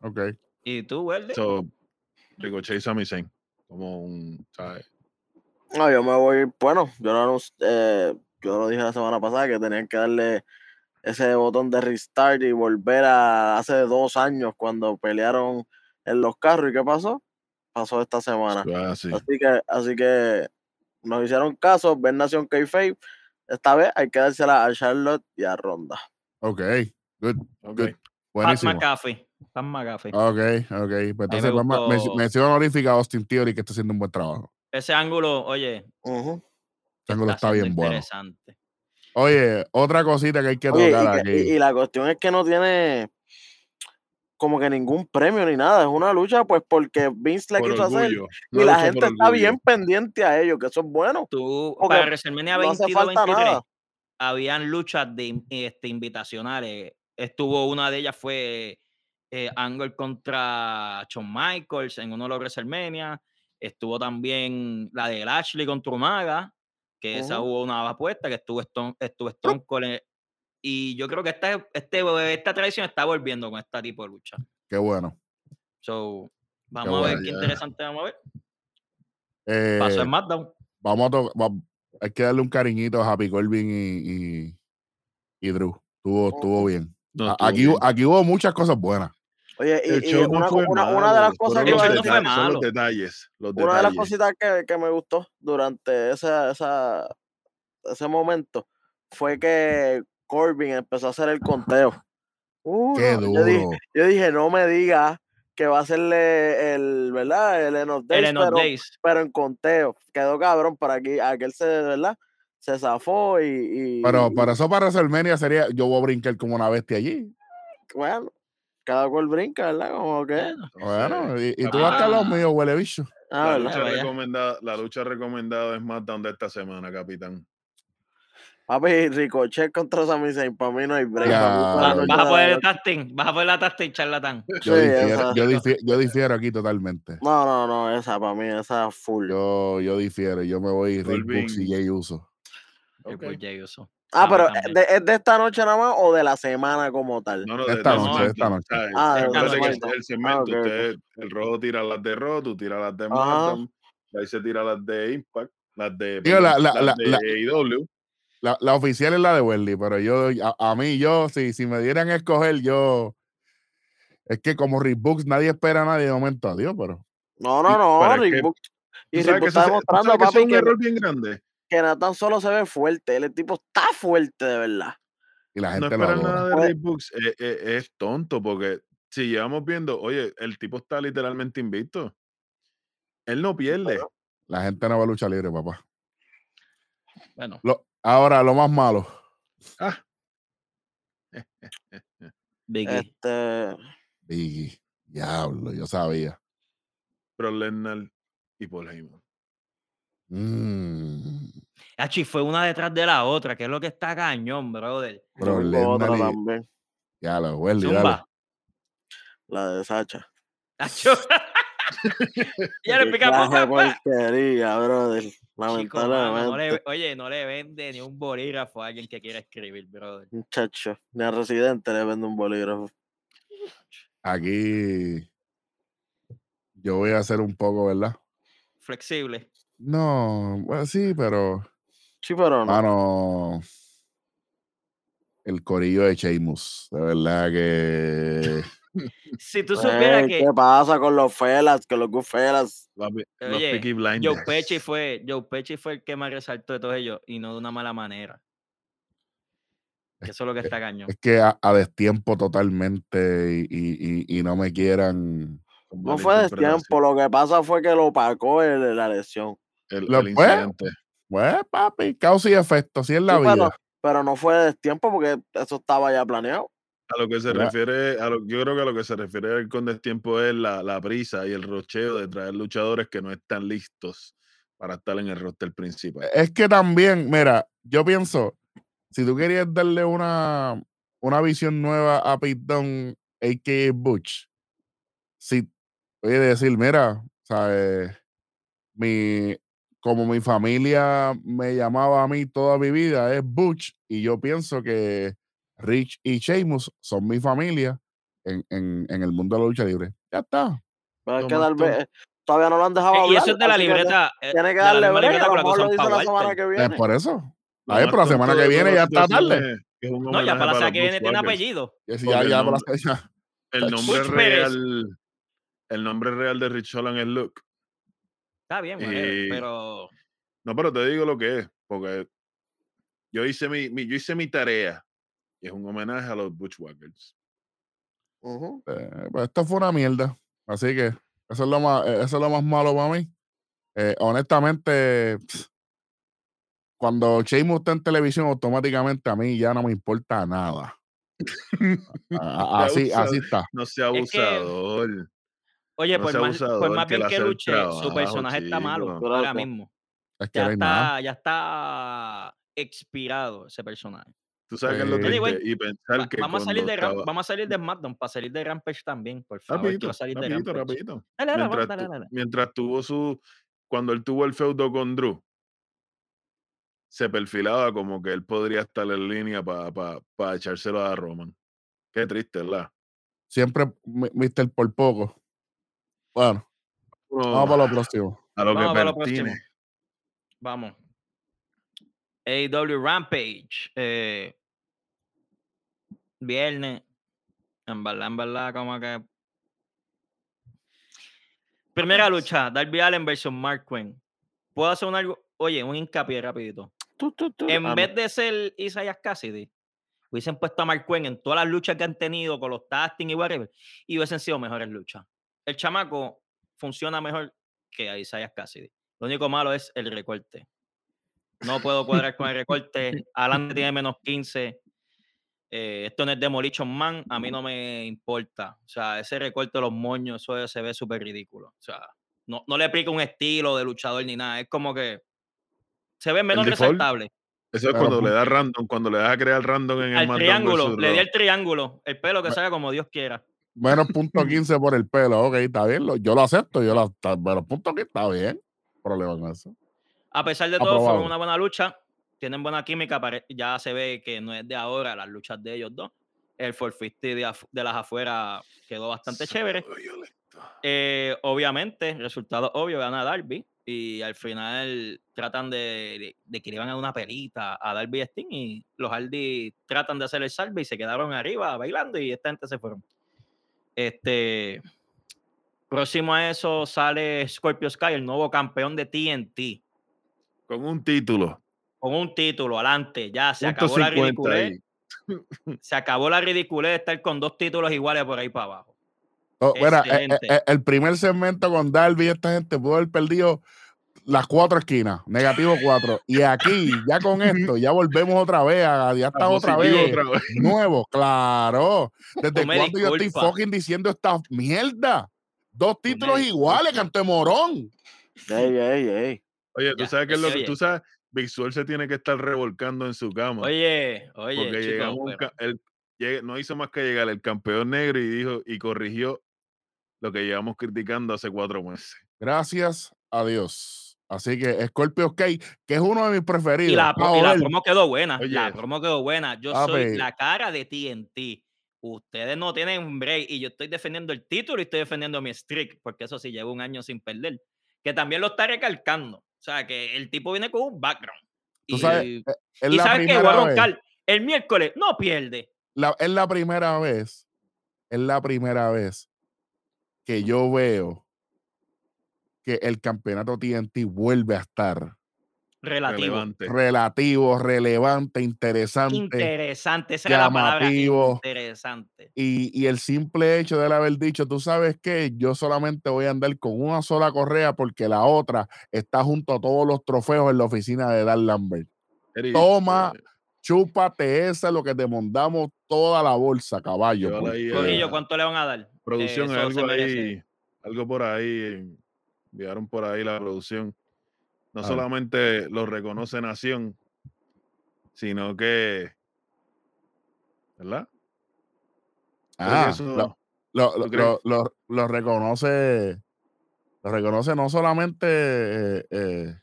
Ok. ¿Y tú, Verde? So, Ricochet y Sami Zayn. Como un, ¿sabes? No, yo me voy, bueno, yo lo, eh, yo lo dije la semana pasada que tenían que darle ese botón de restart y volver a hace dos años cuando pelearon en los carros. ¿Y qué pasó? Pasó esta semana. Ah, sí. Así que, así que nos hicieron caso, Ben Nación Kayfabe. Esta vez hay que dársela a Charlotte y a Ronda. Ok. Good. Ok. good. Pat Buenísimo. McAfee. Pat McAfee. Ok, ok. Pues entonces, ma- gustó. men- mención honorífica a Austin Theory que está haciendo un buen trabajo. Ese ángulo, oye, Ujú. Ese ángulo está siendo bien bueno. interesante. Oye, otra cosita que hay que Oye, tocar y, que- aquí. y- y la cuestión es que no tiene como que ningún premio ni nada. Es una lucha, pues, porque Vince la Por quiso hacer. orgullo. Y Una la gente está orgullo. bien pendiente a ello, que eso es bueno. Tú, para WrestleMania no hace falta 22-23, nada. habían luchas de este, invitacionales. Estuvo una de ellas fue eh, Angle contra Shawn Michaels en uno de los WrestleMania. Estuvo también la de Lashley contra Umaga, que esa hubo una apuesta, que estuvo Stone, estuvo Stone Cold en- Y yo creo que esta, este, esta tradición está volviendo con este tipo de lucha. Qué bueno. So, vamos a ver bueno, qué ya. interesante vamos a ver. Eh, Pasó en SmackDown. vamos a to- va- hay que darle un cariñito a Happy Corbin y, y, y Drew. Estuvo, estuvo bien. No, A- estuvo aquí, bien. aquí hubo muchas cosas buenas. Oye, y, y show no una, de las cosas que me, fue malo. los detalles. Los una de las cositas que, que me gustó durante esa, esa, ese momento fue que Corbin empezó a hacer el conteo. Uno, Qué yo, duro. dije, yo dije, no me digas que va a hacerle el, ¿verdad? El End of Days, El End of pero, Days. pero en conteo. Quedó cabrón para aquí, aquel se, ¿verdad? Se zafó y, y- Pero para eso, para WrestleMania sería, yo voy a brincar como una bestia allí. bueno, cada cual brinca, ¿verdad? Como que. Bueno, y, tú vas a estar los Ah. míos, huele bicho. Ah, La lucha, recomendada, la lucha recomendada es SmackDown de esta semana, capitán. Papi, Ricochet contra Sami Zayn, para mí no hay break. Vas a de poner la el tasting, vas a poner la tasting, charlatán. noche. Yo, Sí, difiero, yo, difiero, yo difiero aquí totalmente. No, no, no, esa para mí, esa full. Yo, yo difiero, yo me voy Rick Books y. Jay Uso. El Ok. Boy Jay Uso. ah, pero. ¿de- ¿es de esta noche nada más o de la semana como tal? No, no, Esta de, de noche, esta SmackDown, noche. ¿sabes? Ah, de Acuérdate que SmackDown. el segmento, Ah, ok, ok. usted, el rojo tira las de Raw, tú tiras las de. SmackDown, ahí se tira las de Impact, las de, Digo, la- la- las la- de la- AEW. La, la oficial es la de Welly, pero yo, a, a mí, yo, si, si me dieran a escoger, yo. Es que como Rick Books, nadie espera a nadie de momento a Dios, pero. No, no, no, es Book. Y ¿Tú Rick sabes Book que eso, está es- demostrando, papi, es un que, error bien grande? que Nathan solo se ve fuerte. El tipo está fuerte, de verdad. Y la No gente lo esperar adora. nada de Pues- Rick Books eh, eh, es tonto porque si llevamos viendo, oye, el tipo está literalmente invicto. Él no pierde. La gente no va a luchar libre, papá. Bueno, Lo- ahora, lo más malo. Ah, Biggie. Este, Biggie. Diablo, yo sabía. Brock Lesnar y Paul Heyman. Mm, Achi, fue una detrás de la otra, que es lo que está cañón, brother. otra Lesnar y- también, ya dale. Zumba. la de Sacha. Acho. Ya le pa. porquería, brother. Chico, mano, no le- oye, no le vende ni un bolígrafo a alguien que quiera escribir, brother. Muchacho, ni al residente le vende un bolígrafo. Aquí. Yo voy a hacer un poco, ¿verdad? Flexible. No, bueno, sí, pero. Sí, pero no. Mano. El corillo de Sheamus. De verdad que. Si tú supieras que ¿Qué pasa con los felas? Con los good felas. Papi, Los Oye, Peaky Joe Blinders. Pesci fue, Joe Pesci fue el que más resaltó de todos ellos y no de una mala manera. Eso es lo que está cañón. Es que a, a destiempo totalmente y, y- no me quieran. No fue de interpretación. tiempo, lo que pasa fue que lo opacó el- la lesión. El, Lo- el pues, incidente. Pues, papi, causa y efecto, así es la Sí, vida. pero, pero no fue de tiempo porque eso estaba ya planeado. A lo que se refiere, a lo, yo creo que a lo que se refiere el con destiempo es la, la prisa y el rocheo de traer luchadores que no están listos para estar en el roster principal. Es que también, mira, yo pienso, si tú querías darle una, una visión nueva a Dunne, a.k.a. Butch, si, oye, decir, mira, ¿sabes? Mi, como mi familia me llamaba a mí toda mi vida, es Butch, y yo pienso que Rich y Sheamus son mi familia en, en, en el mundo de la lucha libre. Ya está. Pero es Lo que tal vez todavía no lo han dejado Eh, y eso es de la así que libreta. eh, Tiene que la darle libreta a lo lo dice la semana que Es por eso. Ay, más pero la semana que viene ya está tarde. es es No, ya para la semana que viene tiene apellido. El ya, nombre- real, el nombre real de Rich Holland es Luke. Está bien, Y- pero No, pero te digo lo que es, porque yo hice mi, mi- yo hice mi tarea y es un homenaje a los Bushwhackers. Eh, pues esto fue una mierda. Así que eso es lo más, eh, eso es lo más malo para mí. Eh, honestamente, pss, cuando Sheamus está en televisión, automáticamente a mí ya no me importa nada. A- a- así, así está. No sea Es que- abusador. oye, No por sea más, por abusador, más que bien que luche, su personaje está malo ahora mismo. Es que Ya está, ya está expirado ese personaje. Tú sabes que es lo Anyway, y pensar Va- que vamos a salir de estaba- vamos a salir de SmackDown para salir de Rampage también, por favor. Rapidito, salir de rapidito, rapidito. Dale, dale, Mientras, dale, dale. mientras tuvo su, cuando él tuvo el feudo con Drew, se perfilaba como que él podría estar en línea para echárselo a Roman. Qué triste, ¿verdad? Siempre Mr. por poco. Bueno, vamos para lo próximo. a lo Vamos que para lo próximo. Vamos. AEW Rampage. eh, viernes. En verdad, en verdad, como que. Primera lucha, Darby Allen versus Mark Quinn. ¿Puedo hacer un algo? Oye, un hincapié rapidito. Tu, tu, tu. En Ah, no. vez de ser Isaiah Cassidy, hubiesen puesto a Mark Quinn en todas las luchas que han tenido con los tasting y whatever, y hubiesen sido mejores luchas. El chamaco funciona mejor que Isaiah Cassidy. Lo único malo es el recorte. No puedo cuadrar con el recorte. Adelante tiene menos 15. Eh, esto no es Demolition Man, a mí no me importa. O sea, ese recorte de los moños, eso se ve súper ridículo. O sea, no, no le aplica un estilo de luchador ni nada. Es como que se ve menos resaltable. Eso es Pero cuando le da random, cuando le das a crear random en el Al triángulo, versus le di el triángulo, el pelo que salga como Dios quiera. Menos punto 15 por el pelo. Ok, está bien. lo- yo lo acepto. Yo lo, pero punto 15 está bien. Problema con eso. A pesar de todo, Aprobado. fueron una buena lucha. Tienen buena química. Ya se ve que no es de ahora las luchas de ellos dos. El 450 de, de las afueras quedó bastante chévere. Eh, obviamente, resultado obvio, gana Darby. Y al final tratan de, de- de que le iban a dar una pelita a Darby y Sting. Y los Hardy tratan de hacer el salve y se quedaron arriba bailando. Y esta gente se fueron. Este. Próximo a eso sale Scorpio Sky, el nuevo campeón de TNT. Con un título. Con un título, adelante. Ya se acabó la 50 ridiculez. ahí. Se acabó la ridiculez de estar con dos títulos iguales por ahí para abajo. Oh, mira, eh, eh, eh, el primer segmento con Darby y esta gente pudo haber perdido las cuatro esquinas, negativo cuatro. Y aquí, ya con esto, ya volvemos otra vez, a, ya está otra vez. otra vez. Nuevo, claro. ¿Desde cuándo yo estoy fucking diciendo esta mierda? Dos títulos iguales, canto de morón. Ey, ey, ey. Oye, tú Ya, sabes qué es lo que tú sabes. Visual se tiene que estar revolcando en su cama. Oye, oye, porque chico, llegamos un pero- ca- el- llegue- no hizo más que llegar el campeón negro y dijo y corrigió lo que llevamos criticando hace cuatro meses. Gracias a Dios. Así que Scorpio Sky, que es uno de mis preferidos. y la, pro- y la Joder, promo quedó buena. la promo quedó buena. Yo soy la cara de TNT. Ustedes no tienen un break y yo estoy defendiendo el título y estoy defendiendo mi streak, porque eso sí llevo un año sin perder. Que también lo está recalcando. O sea, que el tipo viene con un background. tú y sabes, eh, es y la sabes que voy a roncar. El miércoles no pierde. la- es la primera vez, es la primera vez que yo veo que el campeonato TNT vuelve a estar Relativo. Relevante. relativo, relevante, interesante. Interesante. Esa era la palabra. llamativo. Interesante. Y, y el simple hecho de él haber dicho, tú sabes que yo solamente voy a andar con una sola correa porque la otra está junto a todos los trofeos en la oficina de Dan Lambert. Toma, eh, Chúpate esa, lo que te montamos toda la bolsa, caballo. A- Corillo, ¿cuánto le van a dar? producción, Eh, algo ahí, algo por ahí, eh, enviaron por ahí la producción. No solamente lo reconoce Nación, sino que, ¿verdad? Ah, eso- lo, lo- ¿tú lo- lo- lo- lo reconoce, lo reconoce no solamente eh, eh,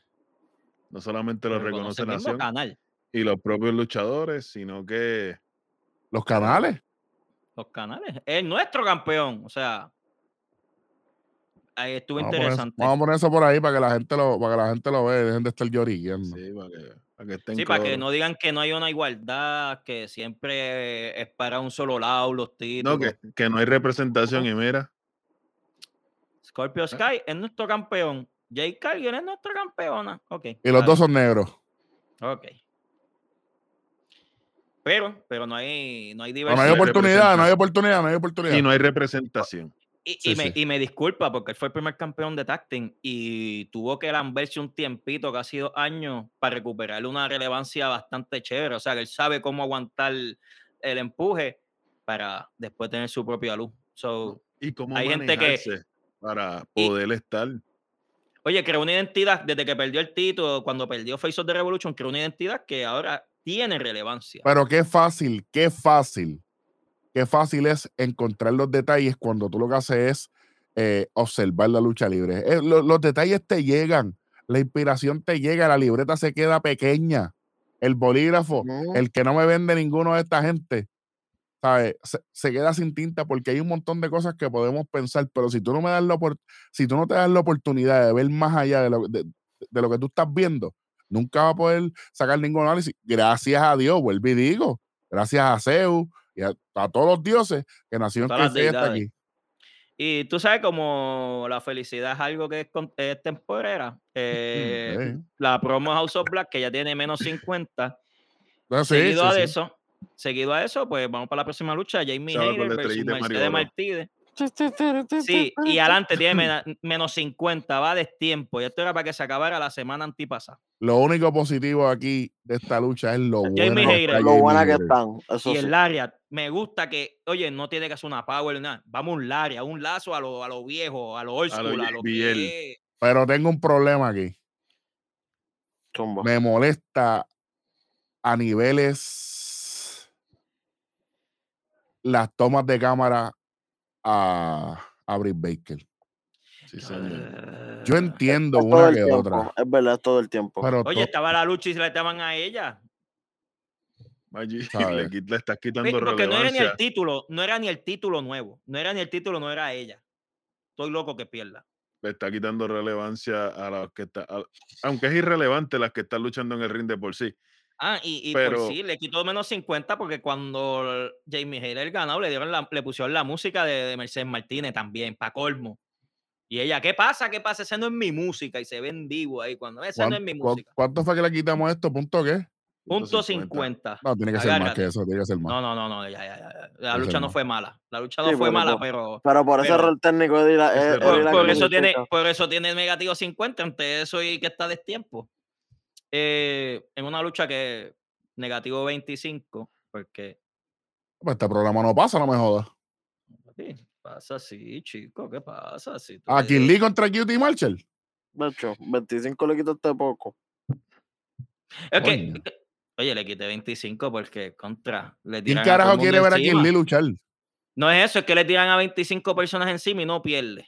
no solamente lo reconoce mismo Nación canal. y los propios luchadores, sino que los canales. Los canales. Es nuestro campeón. O sea, ahí estuvo Vamos a, poner, interesante. vamos a poner eso por ahí para que la gente lo, para que la gente lo vea, dejen de estar lloriqueando. sí, para que, para que estén Sí, para que no digan que no hay una igualdad, que siempre es para un solo lado los títulos. No, que, que no hay representación y mira, Scorpio Sky es nuestro campeón. Jay Cargill es nuestra campeona. Ok. Y los dos son negros. Ok. Pero, pero no hay, no hay Pero no hay diversidad. hay oportunidad, no hay oportunidad, no hay oportunidad. y no hay representación. Y, Sí, y me, sí. y me disculpa porque él fue el primer campeón de tag team y tuvo que lamberse un tiempito, casi dos años, para recuperar una relevancia bastante chévere. O sea, que él sabe cómo aguantar el empuje para después tener su propia luz. So, Y cómo Hay gente que- para y- poder estar. oye, creó una identidad desde que perdió el título, cuando perdió Face of the Revolution, creó una identidad que ahora tiene relevancia. Pero qué fácil, qué fácil, qué fácil es encontrar los detalles cuando tú lo que haces es eh, observar la lucha libre. Eh, lo- los detalles te llegan, la inspiración te llega, la libreta se queda pequeña. El bolígrafo, el que no me vende ninguno de esta gente, ¿sabes? Se, se queda sin tinta porque hay un montón de cosas que podemos pensar, pero si tú no me das la si tú no te das la oportunidad de ver más allá de lo, de, de lo que tú estás viendo, nunca vas a poder sacar ningún análisis. Gracias a Dios, vuelvo y digo, gracias a Zeus y a, a todos los dioses que en hasta deidades. aquí. Y tú sabes como la felicidad es algo que es, es temporera. eh, sí. La promo House of Black, que ya tiene menos 50. No, sí, seguido sí, a sí. eso, seguido a eso, pues vamos para la próxima lucha. Jamie Hayter versus Mercedes. Martínez. Sí, y adelante tiene menos 50, va de tiempo. Y esto era para que se acabara la semana antipasada. Lo único positivo aquí de esta lucha es lo bueno Lo buena que están. Eso Y sí. el Lariat, me gusta que, oye, no tiene que hacer una power nada. Vamos a un Lariat, un lazo a lo, a lo viejo, a lo old A lo school, a lo JBL. que. Pero tengo un problema aquí. Me molesta a niveles las tomas de cámara a, a Britt Baker. Sí, señor. Yo entiendo Es una que tiempo, otra. Es verdad, es todo el tiempo. Pero Oye, estaba la lucha y se le estaban a ella. Le, estás quitando Porque no era ni el relevancia. título, no era ni el título nuevo. No era ni el título, no era ella. Estoy loco que pierda. Le está quitando relevancia a las que está, a- aunque es irrelevante las que están luchando en el ring de por sí. Ah, y, y Pero- por sí, le quitó menos 50 porque cuando Jamie Hayter ganó, le dieron la, le pusieron la música de, de Mercedes Martínez también, para colmo. Y ella, ¿qué pasa? ¿Qué pasa? Esa no es mi música. Y se ven vivo ahí cuando esa no es mi ¿cuán- cuán- música. ¿Cuánto fue que le quitamos esto? ¿Punto qué? Punto 50. No, tiene que ser más que eso, tiene que ser más. No, no, no, no, ya, ya, ya, ya. La lucha no fue mala. La lucha no Sí, fue pero mala, por- pero Pero por ese pero- rol técnico de la, es por, la por que eso tiene, por eso tiene negativo 50 ante eso y que está de tiempo. Eh, en una lucha que negativo 25, porque Pues este programa no pasa, no me jodas. ¿qué pasa así, chico? ¿Qué pasa? Si tú A Lee contra Cutie Marshall. Hecho, 25 le quitaste poco. Es que, Coño. que- oye, le quité 25 porque contra. Le ¿Quién tiran a todo carajo quiere ver a encima. Lee luchar? No es eso, es que le tiran a 25 personas encima y no pierde.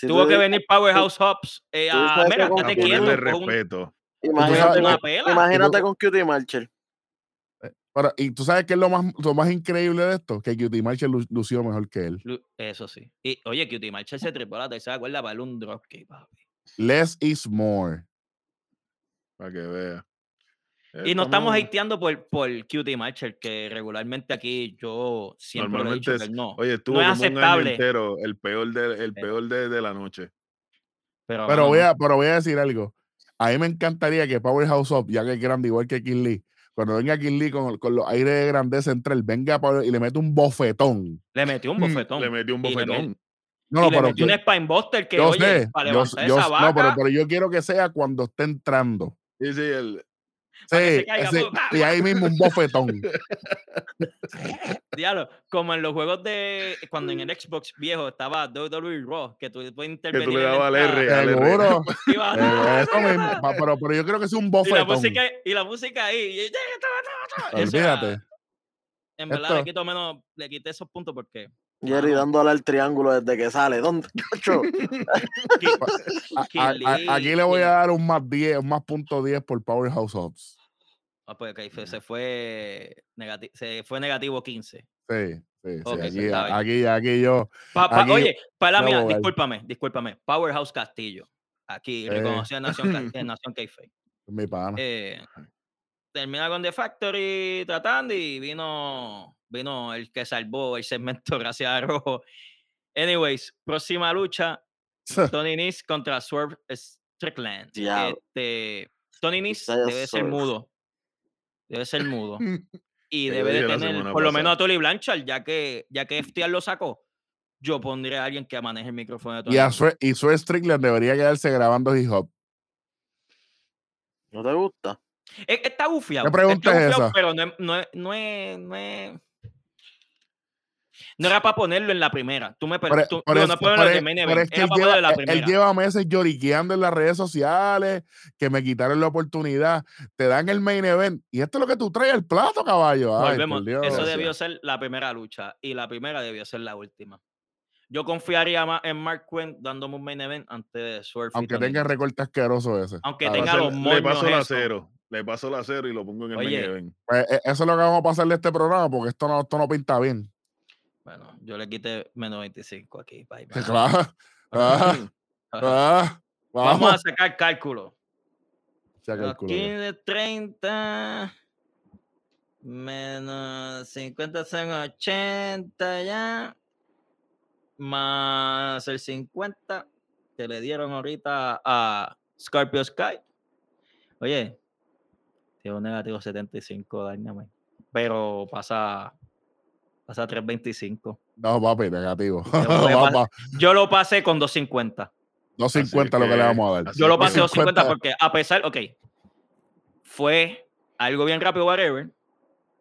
Si Tuvo que venir Powerhouse Hobbs eh, a, mira, estate quieto. un- respeto. Imagínate, una con, pela. imagínate Tú- con Cutie Marcher. Pero, y tú sabes qué es lo más, lo más increíble de esto, que Cutie Marshall lu- lució mejor que él. Eso sí. Y oye, Cutie Marshall se trepó a la tercera cuerda para un dropkick, papi. Less is more. Para que vea. Y no estamos hateando por, por Cutie Marshall, que regularmente aquí yo siempre lo he dicho Normalmente que no. Oye, estuvo es como un año aceptable. entero el peor de, el Eh. peor de, de la noche. pero Pero voy, a, pero voy a decir algo. A mí me encantaría que Powerhouse Up, ya que es grande igual que Kim Lee, cuando venga Kim Lee con, con los aires de grandeza entre él, venga a Power- y le mete un bofetón. le metió un Mm, bofetón. Le metió un bofetón. No, y no, le pero metió un Spinebuster que, yo oye, sé, para yo, levantar yo- esa no, pero, vaca, pero yo quiero que sea cuando esté entrando. Sí, sí, el, Sí, y ahí mismo un bofetón. diablo, como en los juegos de cuando en el Xbox viejo estaba WWE Raw, que tú puedes que intervenir. tú le dabas al R. al. Seguro. Eh, eso mismo, pero, pero yo creo que es un y la bofetón. música y la música ahí. y- Olvídate. En verdad Esto- le quito menos, le quité esos puntos porque Jerry Mano. dándole al triángulo desde que sale. ¿Dónde? Cacho? A- aquí le voy a dar un más 10, un más punto 10 por Powerhouse Hobbs. Ah, pues se fue negativo, se fue negativo 15. Sí, sí, sí. Aquí, bien. aquí, aquí yo. Pa- pa- Aquí oye, para la mía, discúlpame, discúlpame. Powerhouse Castillo. Aquí, Eh. reconocido en Nación, Nación. Mi pana. Eh, termina con The Factory tratando y vino, vino el que salvó el segmento gracias a Rojo. Anyways, próxima lucha, Tony Nese contra Swerve Strickland. Diablo. Este, Tony Vaya debe ser Swerve. mudo. Debe ser mudo. Y debe de la tener por lo menos a Tony Blanchard, ya que, ya que FTR lo sacó. Yo pondré a alguien que maneje el micrófono de Tony Y, Sue Strickland debería quedarse grabando hip hop. ¿No te gusta? E- Está bufiado. pregunta está es esa? Pero no es, no, es, no, es, no es- no era para ponerlo en la primera. Tú me per- Por, e- tú- por digo, eso- no ponerlo en e- el main pero event, es que era él para ponerlo en la lleva, él lleva meses lloriqueando en las redes sociales que me quitaron la oportunidad. Te dan el main event. Y esto es lo que tú traes al plato, caballo. Ay, Volvemos. Dios. Eso Gracias. debió ser la primera lucha y la primera debió ser la última. Yo confiaría más en Mark Quinn dándome un main event antes de Swerve. y Aunque Tony tenga recorte asqueroso ese. Aunque A tenga los le paso moños la esos. cero. Le paso la cero y lo pongo en el main event. Pues, e- eso es lo que vamos a pasarle a este programa porque esto no, esto no pinta bien. Bueno, yo le quité menos 25 aquí. bye, bye. Claro. Ah, ah, Vamos vamos. a sacar cálculo. Saca de 30 menos 50 son 80 ya. Más el 50 que le dieron ahorita a Scorpio Sky. Oye, tiene un negativo 75 Dynamite. Pero pasa Pasa 325. No, papi, negativo. Yo lo pasé con 250. 250 lo que que- le vamos a dar. Yo lo pasé 250 250. porque a pesar, ok, fue algo bien rápido, whatever,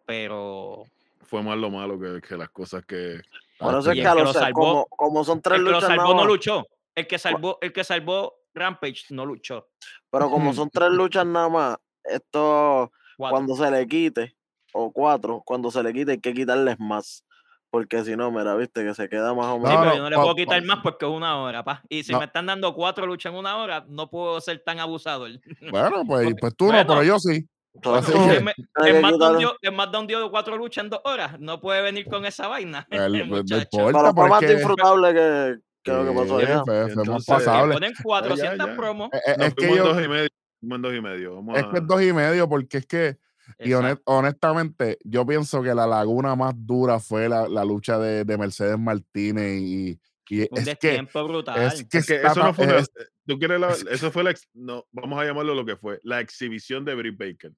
pero Fue más lo malo que, que las cosas que. Por eso es que lo salvó- como, como son tres el que lo luchas salvó nada no luchó. El que salvó, el que salvó Rampage no luchó. pero como son tres luchas nada más, esto Cuatro. cuando se le quite, o cuatro, cuando se le quite hay que quitarles más. Porque si no, mira, viste que se queda más o Sí, menos. No, pero no, yo no le pa- puedo quitar pa- más porque es una hora, pa. Y si No. me están dando cuatro luchas en una hora, no puedo ser tan abusador. Bueno, pues, pues tú no, bueno. pero yo sí. Entonces, que- es me- es más de un quitarle- dio- es más de un dio de cuatro luchas en dos horas. No puede venir con esa vaina. El- no muchacho. importa, pero más es que- disfrutable que, que lo que pasó Sí, allá. fue- fue más pasable. ponen 400 ya. promos. Eh, eh, Es que yo, dos y medio. fuimos en dos y medio. Vamos es a- que es dos y medio, porque es que, y honestamente, yo pienso que la laguna más dura fue la, la lucha de, de Mercedes Martínez y, y Un es que, brutal. es que, Es que está eso no fue es- ¿Tú quieres la- es- eso fue la no, vamos a llamarlo lo que fue, la exhibición de Britt Baker.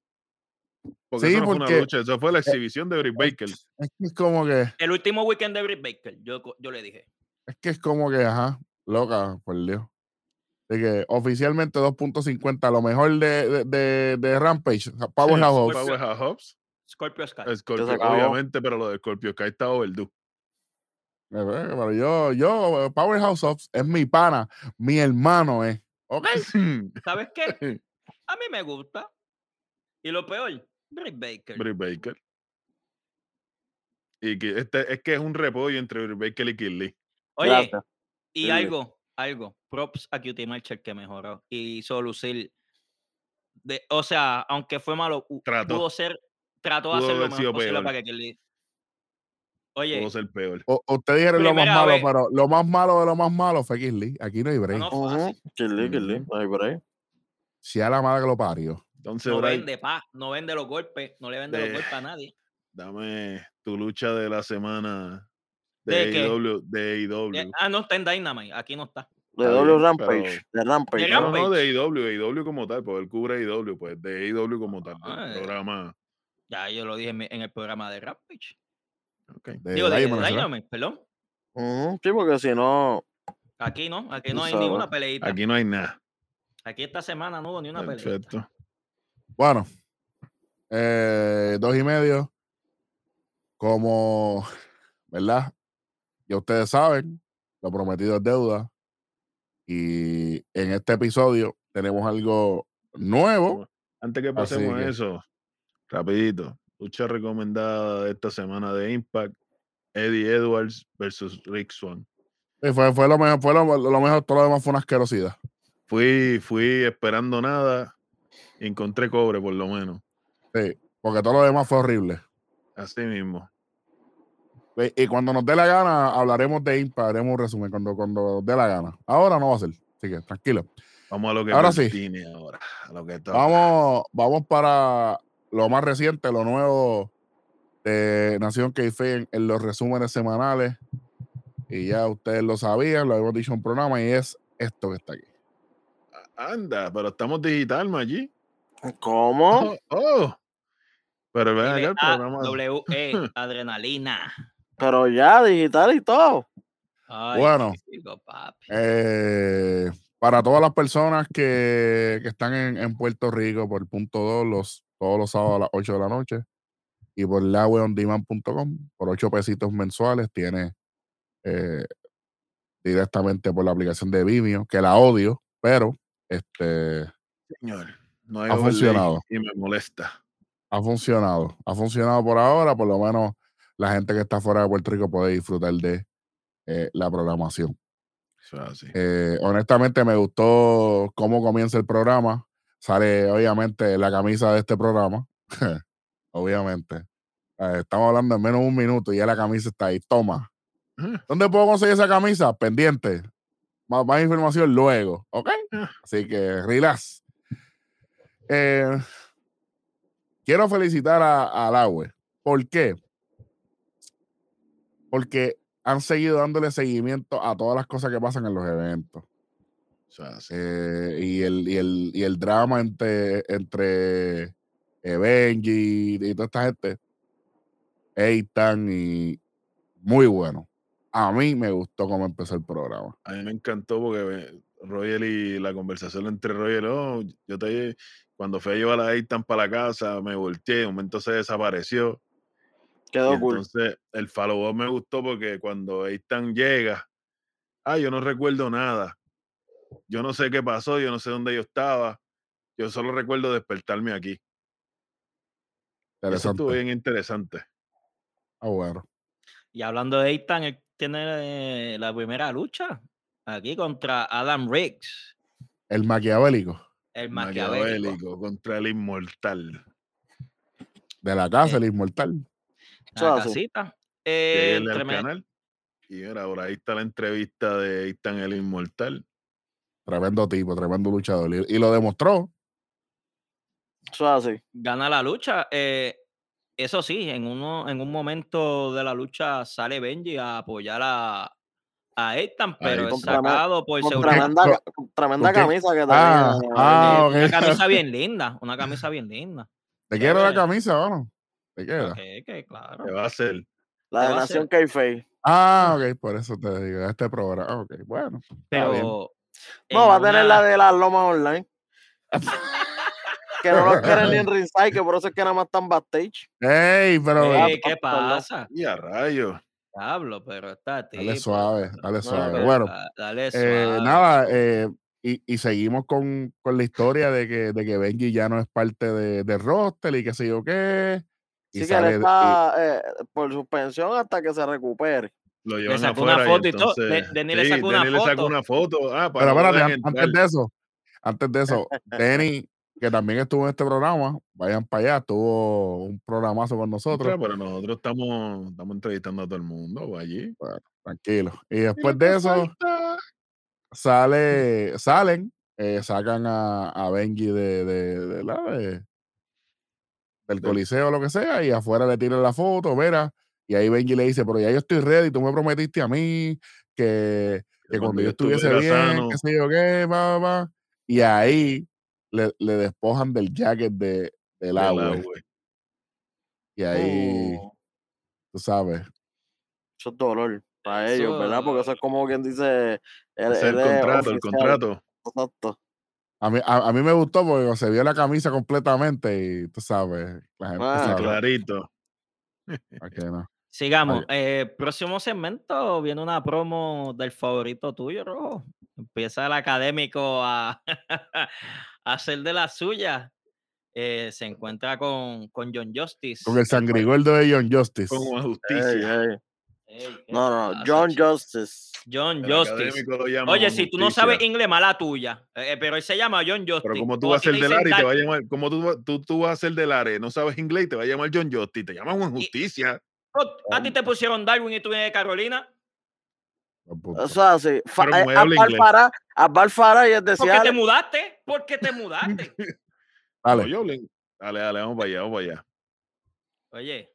Porque Sí, eso no fue porque- una lucha, eso fue la exhibición de Britt Baker. es que es como que, El último weekend de Britt Baker, yo, yo le dije. es que es como que, ajá, loca, por Dios. De que oficialmente 2.50, lo mejor de, de, de, de Rampage, Powerhouse. Scorpio- Powerhouse Hobbs, Scorpio Sky. Scorpio, obviamente, pero lo de Scorpio Sky está overdue. Eh, eh, Pero yo, yo, Powerhouse Ops es mi pana, mi hermano, ¿eh? ¿Ok? ¿Sabes qué? A mí me gusta. Y lo peor, Britt Baker. Britt Baker. Y que este, es que es un repollo entre Britt Baker y Kid Lee. Oye, Gracias. y Sí. algo, algo. Props a QT Marcher que mejoró y hizo lucir. De, o sea, aunque fue malo, Trató. pudo ser, trató de hacer lo mejor posible peor. para que Kelly. Oye, Pudo ser peor. O- Usted dijeron lo más malo, vez. pero lo más malo de lo más malo fue Kisly. Aquí no hay break. no. Kirli, Kirli, Ujú. no hay ahí. Si a la madre que lo parió. Entonces, no Bray, vende pa, no vende los golpes, no le vende los De- golpes a nadie. dame tu lucha de la semana ¿De de? AEW. De AEW. Eh, ah, no está en Dynamite, aquí no está. De W Rampage. De Rampage. De ¿no? No, de AEW, AEW como tal, porque él cubre AEW, pues de AEW como tal, Ah, eh. programa. Ya yo lo dije en, el programa de Rampage. ok. De Digo, de, ¿será? Dynamite, perdón. Sí, porque si no, Aquí no, aquí no hay sabes. ninguna peleita. Aquí, Aquí no hay nada. esta semana no hubo ni una peleita. Perfecto. Bueno, eh, dos y medio. Como, ¿verdad? Ya ustedes saben, lo prometido es deuda. Y en este episodio tenemos algo nuevo. Antes que pasemos a que- eso, rapidito, lucha recomendada de esta semana de Impact, Eddie Edwards versus Rick Swan. Y fue, fue lo mejor, fue lo, lo mejor, todo lo demás fue una asquerosidad. Fui, fui esperando nada, encontré cobre por lo menos. Sí, porque todo lo demás fue horrible. Así mismo. Y, y cuando nos dé la gana, hablaremos de Impact, haremos un resumen cuando, cuando nos dé la gana. Ahora no va a ser, así que tranquilo. Vamos a lo que Ahora sí. ahora. A lo que toca. Vamos, vamos para lo más reciente, lo nuevo de Nación k en, en los resúmenes semanales. Y ya ustedes lo sabían, lo hemos dicho en un programa, y es esto que está aquí. Anda, pero estamos digital, Maggi. ¿cómo? Oh, oh. Pero ven acá el programa. W E adrenalina. Pero ya, digital y todo. Ay, Bueno. chico. Eh, para todas las personas que, que están en, en Puerto Rico por punto 2 los, todos los sábados a las 8 de la noche y por laweondemand.com por 8 pesitos mensuales tiene eh, directamente por la aplicación de Vimeo, que la odio, pero este Señor, no hay Ha funcionado. Y me molesta. ha funcionado. Ha funcionado por ahora, por lo menos la gente que está fuera de Puerto Rico puede disfrutar de eh, la programación. Eh, honestamente me gustó cómo comienza el programa. Sale obviamente la camisa de este programa. obviamente. Eh, estamos hablando en menos de un minuto y ya la camisa está ahí. Toma. ¿Dónde puedo conseguir esa camisa? Pendiente. Más, más información luego. ¿Ok? Así que relax. Eh, quiero felicitar a, a Laue. ¿Por qué? Porque han seguido dándole seguimiento a todas las cosas que pasan en los eventos. Y, el, y, el, y el drama entre, entre Benji y toda esta gente. Eitan y, muy bueno. A mí me gustó cómo empezó el programa. A mí me encantó porque eh, Royal y la conversación entre Royal, oh, yo te cuando fui a llevar a Eitan para la casa, me volteé, de momento se desapareció. Quedó cool. entonces el follow-up me gustó porque cuando Eitan llega, ah, yo no recuerdo nada. Yo no sé qué pasó, yo no sé dónde yo estaba. Yo solo recuerdo despertarme aquí. Eso estuvo bien interesante. Ah, bueno. Y hablando de Ethan, él tiene eh, la primera lucha aquí contra Adam Riggs, El maquiavélico el maquiavélico. Maquiavélico contra el inmortal. de la casa, Eh, el inmortal. La casita. Eh, al canal. Y mira, ahora ahí está la entrevista de Eitan el Inmortal. Tremendo tipo, tremendo luchador. Y, y lo demostró. Eso es así. gana la lucha. eh, eso sí, en, uno, en un momento de la lucha sale Benji a apoyar a, a Ethan, pero es con tremenda- sacado por Con seguridad. tremenda, tremenda camisa que Ah, tenía. ah, Una ok. camisa bien linda, una camisa bien linda. ¿Te quiero la Chévere. camisa, claro. ¿Qué va a hacer? La ¿Qué de Nación? Kayfabe. Ah, ok, por eso te digo, este programa. Ok, bueno. Pero. No, va a tener una- la de las lomas online. que no los quieren ni en ringside, que por eso es que nada más están backstage. Ey, pero Ah, Ey, ¿Qué pasa? Y a rayos. Diablo, pero está dale tipo, suave, dale No, suave. pero- Bueno, da- Dale eh, suave. nada, eh, y, y seguimos con, con la historia de que, de que Benji ya no es parte de, del roster y qué sé yo qué. Y Sí que él sale- y- está eh, por suspensión hasta que se recupere. Lo llevan sacó una afuera foto y y todo. entonces... De- Denny le sí, sacó una Denny le sacó foto. una foto. Ah, para Pero espérate, antes de eso, antes de eso, Denny, que también estuvo en este programa, vayan para allá, tuvo un programazo con nosotros. Pero nosotros estamos, estamos entrevistando a todo el mundo allí. Tranquilo. Y después de eso, sale, salen, eh, sacan a, a Benji de, de, de la- de- del coliseo o lo que sea, y afuera le tiran la foto, verá, y ahí Benji le dice, pero ya yo estoy ready, tú me prometiste a mí que, que cuando yo estuviese bien, sano, qué sé yo qué, va, va. Y ahí le, le despojan del jacket de, del agua. Y ahí, Mm, tú sabes, eso es dolor para ellos, ¿verdad? Porque eso es como quien dice. Es el él es contrato, el contrato. Exacto. A mí, a, a mí me gustó porque se vio la camisa completamente y tú sabes, la gente Ah, sabe. Clarito. Sigamos. Eh, próximo segmento viene una promo del favorito tuyo, Rojo. Empieza el académico a, a hacer de la suya. Eh, se encuentra con, con John Justice. Con el sangrigordo de John Justice. Con justicia. ¿Qué No, no, pasa, John chico? Justice. John El Justice. Oye, si tú no sabes inglés, mala tuya. Eh, pero él se llama John Justice. Pero como tú O vas a ser del área y te va a llamar, como tú, va- tú, tú vas a ser del área, no sabes inglés y te va a llamar John Justice, te llama Juan Justicia. Oh, A ti te pusieron Darwin y tú vienes de Carolina. Así. Fa- Pero como eh. Farah- y es de ¿Por qué te mudaste? ¿Por qué te mudaste? Dale, dale, vamos para allá, vamos para allá. Oye,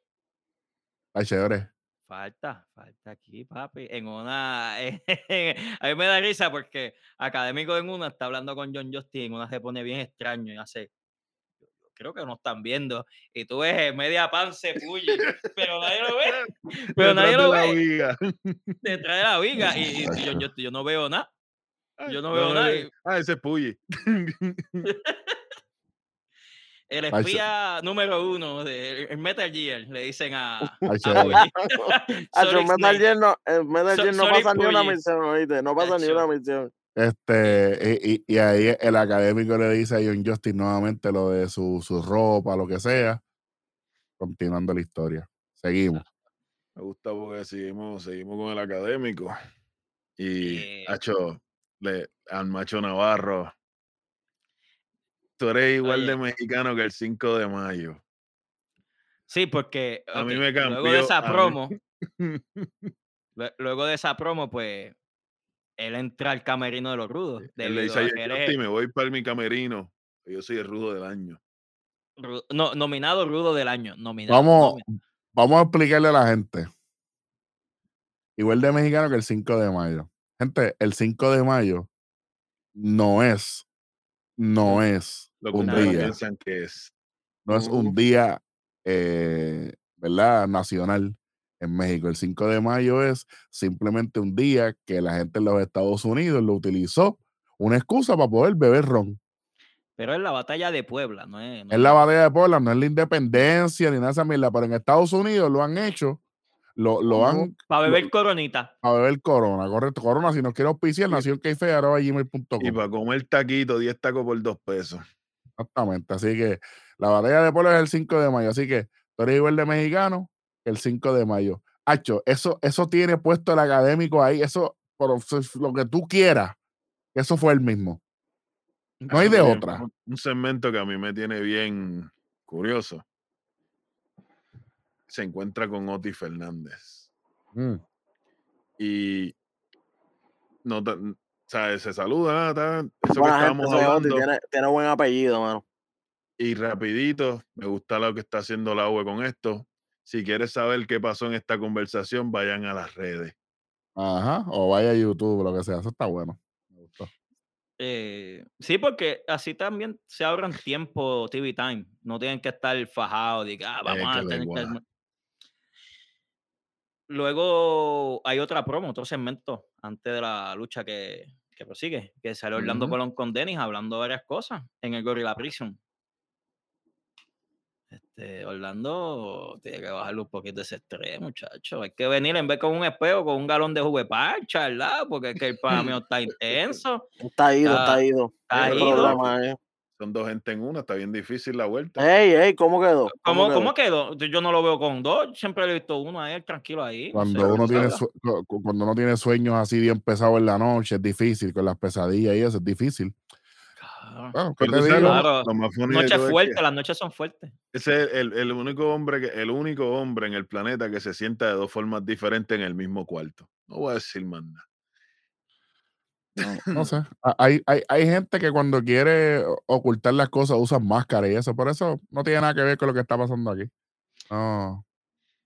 ay, chévere. Falta, falta aquí, papi. En una. a mí me da risa porque académico en una está hablando con John Justice y en una se pone bien extraño y hace. "Yo- yo Creo que no están viendo. Y tú ves media pan se puye, pero nadie lo ve. Pero Detrás nadie de lo la ve. viga. Detrás de la viga. Y, y. Justice, yo no veo nada. Yo no veo nada eh, y- Ah, ese es Puyi. El Ay, espía número uno de el Metal Gear, le dicen a, Ay, Metal. Gear no, en Metal So- Gear no pasa ni una misión, ¿oíste? No pasa ni una misión. Este, y, y- y ahí el académico le dice a John Justice nuevamente lo de su, su ropa, lo que sea. Continuando la historia. Seguimos. Me gusta porque seguimos, seguimos con el académico. Y, Eh. hacho, le, al macho Navarro. Tú eres igual de mexicano que el 5 de mayo. Sí, porque A mí me luego cambió, de esa promo, lue- luego de esa promo, pues él entra al camerino de los rudos. Él le dice a me voy para mi camerino. Yo soy el rudo del año. no, nominado rudo del año. Nominado, Vamos, nomi- vamos a explicarle a la gente. Igual de mexicano que el 5 de mayo. Gente, el 5 de mayo no es, no es Lo que un día. piensan que es. No es un día, eh, ¿verdad? Nacional. en México. El 5 de mayo es simplemente un día que la gente en los Estados Unidos lo utilizó una excusa para poder beber ron. Pero es la batalla de Puebla, no es. no Es la batalla de Puebla, no es la independencia ni nada de esa mierda, pero en Estados Unidos lo han hecho, lo, lo han Para lo- beber coronita. a beber Corona, correcto. Corona, si nos quiere auspiciar, nació Y gmail.com. para comer taquito, 10 tacos por 2 pesos. Exactamente. Así que la batalla de Puebla es el 5 de mayo. Así que tú eres igual de mexicano el 5 de mayo. Hacho, eso, eso tiene puesto el académico ahí. Eso, por lo que tú quieras. Eso fue el mismo. No hay de otra. Un, un segmento que a mí me tiene bien curioso. Se encuentra con Oti Fernández. Mm. Y no ta- ¿sabes? se saluda, ta, eso que estábamos gente, hablando. tiene, tiene buen apellido, mano. Y rapidito, me gusta lo que está haciendo la UE con esto. Si quieres saber qué pasó en esta conversación, vayan a las redes. Ajá. O vaya a YouTube, lo que sea. Eso está bueno. Me gustó. Eh, sí, porque así también se ahorran tiempo TV Time. No tienen que estar fajados de que ah, vamos Eh, a que tener que. Luego hay otra promo, otro segmento antes de la lucha que, que prosigue, que sale Orlando Ujú. Colón con Dennis hablando varias cosas en el Gorilla Prison. Este, Orlando tiene que bajarle un poquito ese estrés, muchacho. Hay que venir en vez con un espejo, con un galón de jugo de parcha, ¿verdad? Porque es que el mío está intenso. Está ido, Está- está ido. está ido. eh. Son dos gente en una, está bien difícil la vuelta. Ey, ey, ¿cómo quedó? ¿Cómo, quedó? ¿Cómo quedó? Yo no lo veo con dos, siempre le he visto uno a él tranquilo ahí. no Cuando sé, uno tiene cuando uno tiene sueños así bien pesados en la noche, es difícil, con las pesadillas y eso, es difícil. Claro. Bueno, ¿qué Pero te tú sabes digo? Claro. es que fuertes, las noches son fuertes. Ese es el, el único hombre que, el único hombre en el planeta que se sienta de dos formas diferentes en el mismo cuarto. No voy a decir más nada. No, no sé. Hay, hay, hay gente que cuando quiere ocultar las cosas usa máscara y eso. Por eso no tiene nada que ver con lo que está pasando aquí. No.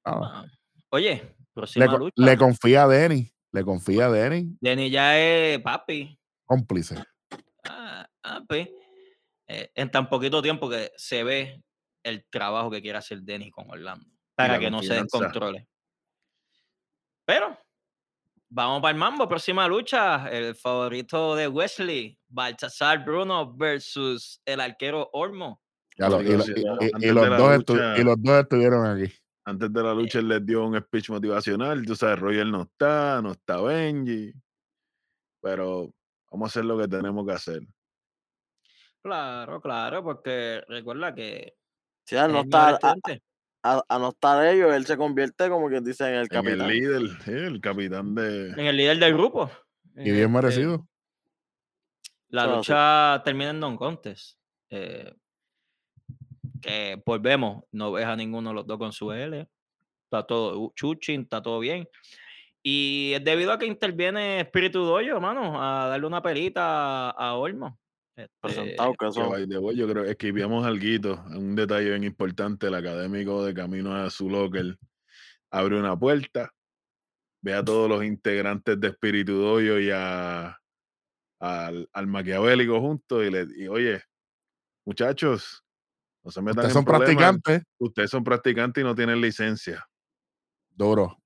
nada. Ah, Oye, Le, próxima co- lucha. le confía a Denny. Le confía a Denny. Denny ya es papi. Cómplice. Ah, ah, pues, eh, en tan poquito tiempo que se ve el trabajo que quiere hacer Denny con Orlando para que no se descontrole. Pero vamos para el mambo, próxima lucha, el favorito de Wesley, Baltasar Bruno versus el arquero Ormo. Ya lo- y, lo- Sí, los dos estu- lucha- y los dos estuvieron aquí. Antes de la lucha, él les dio un speech motivacional. Tú sabes, Roger no está, no está Benji. Pero vamos a hacer lo que tenemos que hacer. Claro, claro, porque recuerda que Si al no es el mejor estar, a, a- no estar ellos, él se convierte como quien dice en el En el capitán. líder, sí, el capitán de. en el líder del grupo. Y bien Este, merecido. La Claro, sí. lucha termina en non contest. eh, que volvemos, no ves a ninguno de los dos con su L. Está todo uh, chuchín, está todo bien. Y es debido a que interviene Espíritu Doyo, hermano, a darle una pelita a, a Olmo. Este, Presentado que Que way, yo creo que escribíamos algo, un detalle bien importante, el académico de camino a su locker abre una puerta, ve a todos los integrantes de Espíritu Doyo y a, al, al maquiavélico juntos y le y oye, muchachos, no se metan Ustedes en son problemas, practicantes. Ustedes son practicantes y no tienen licencia. Duro.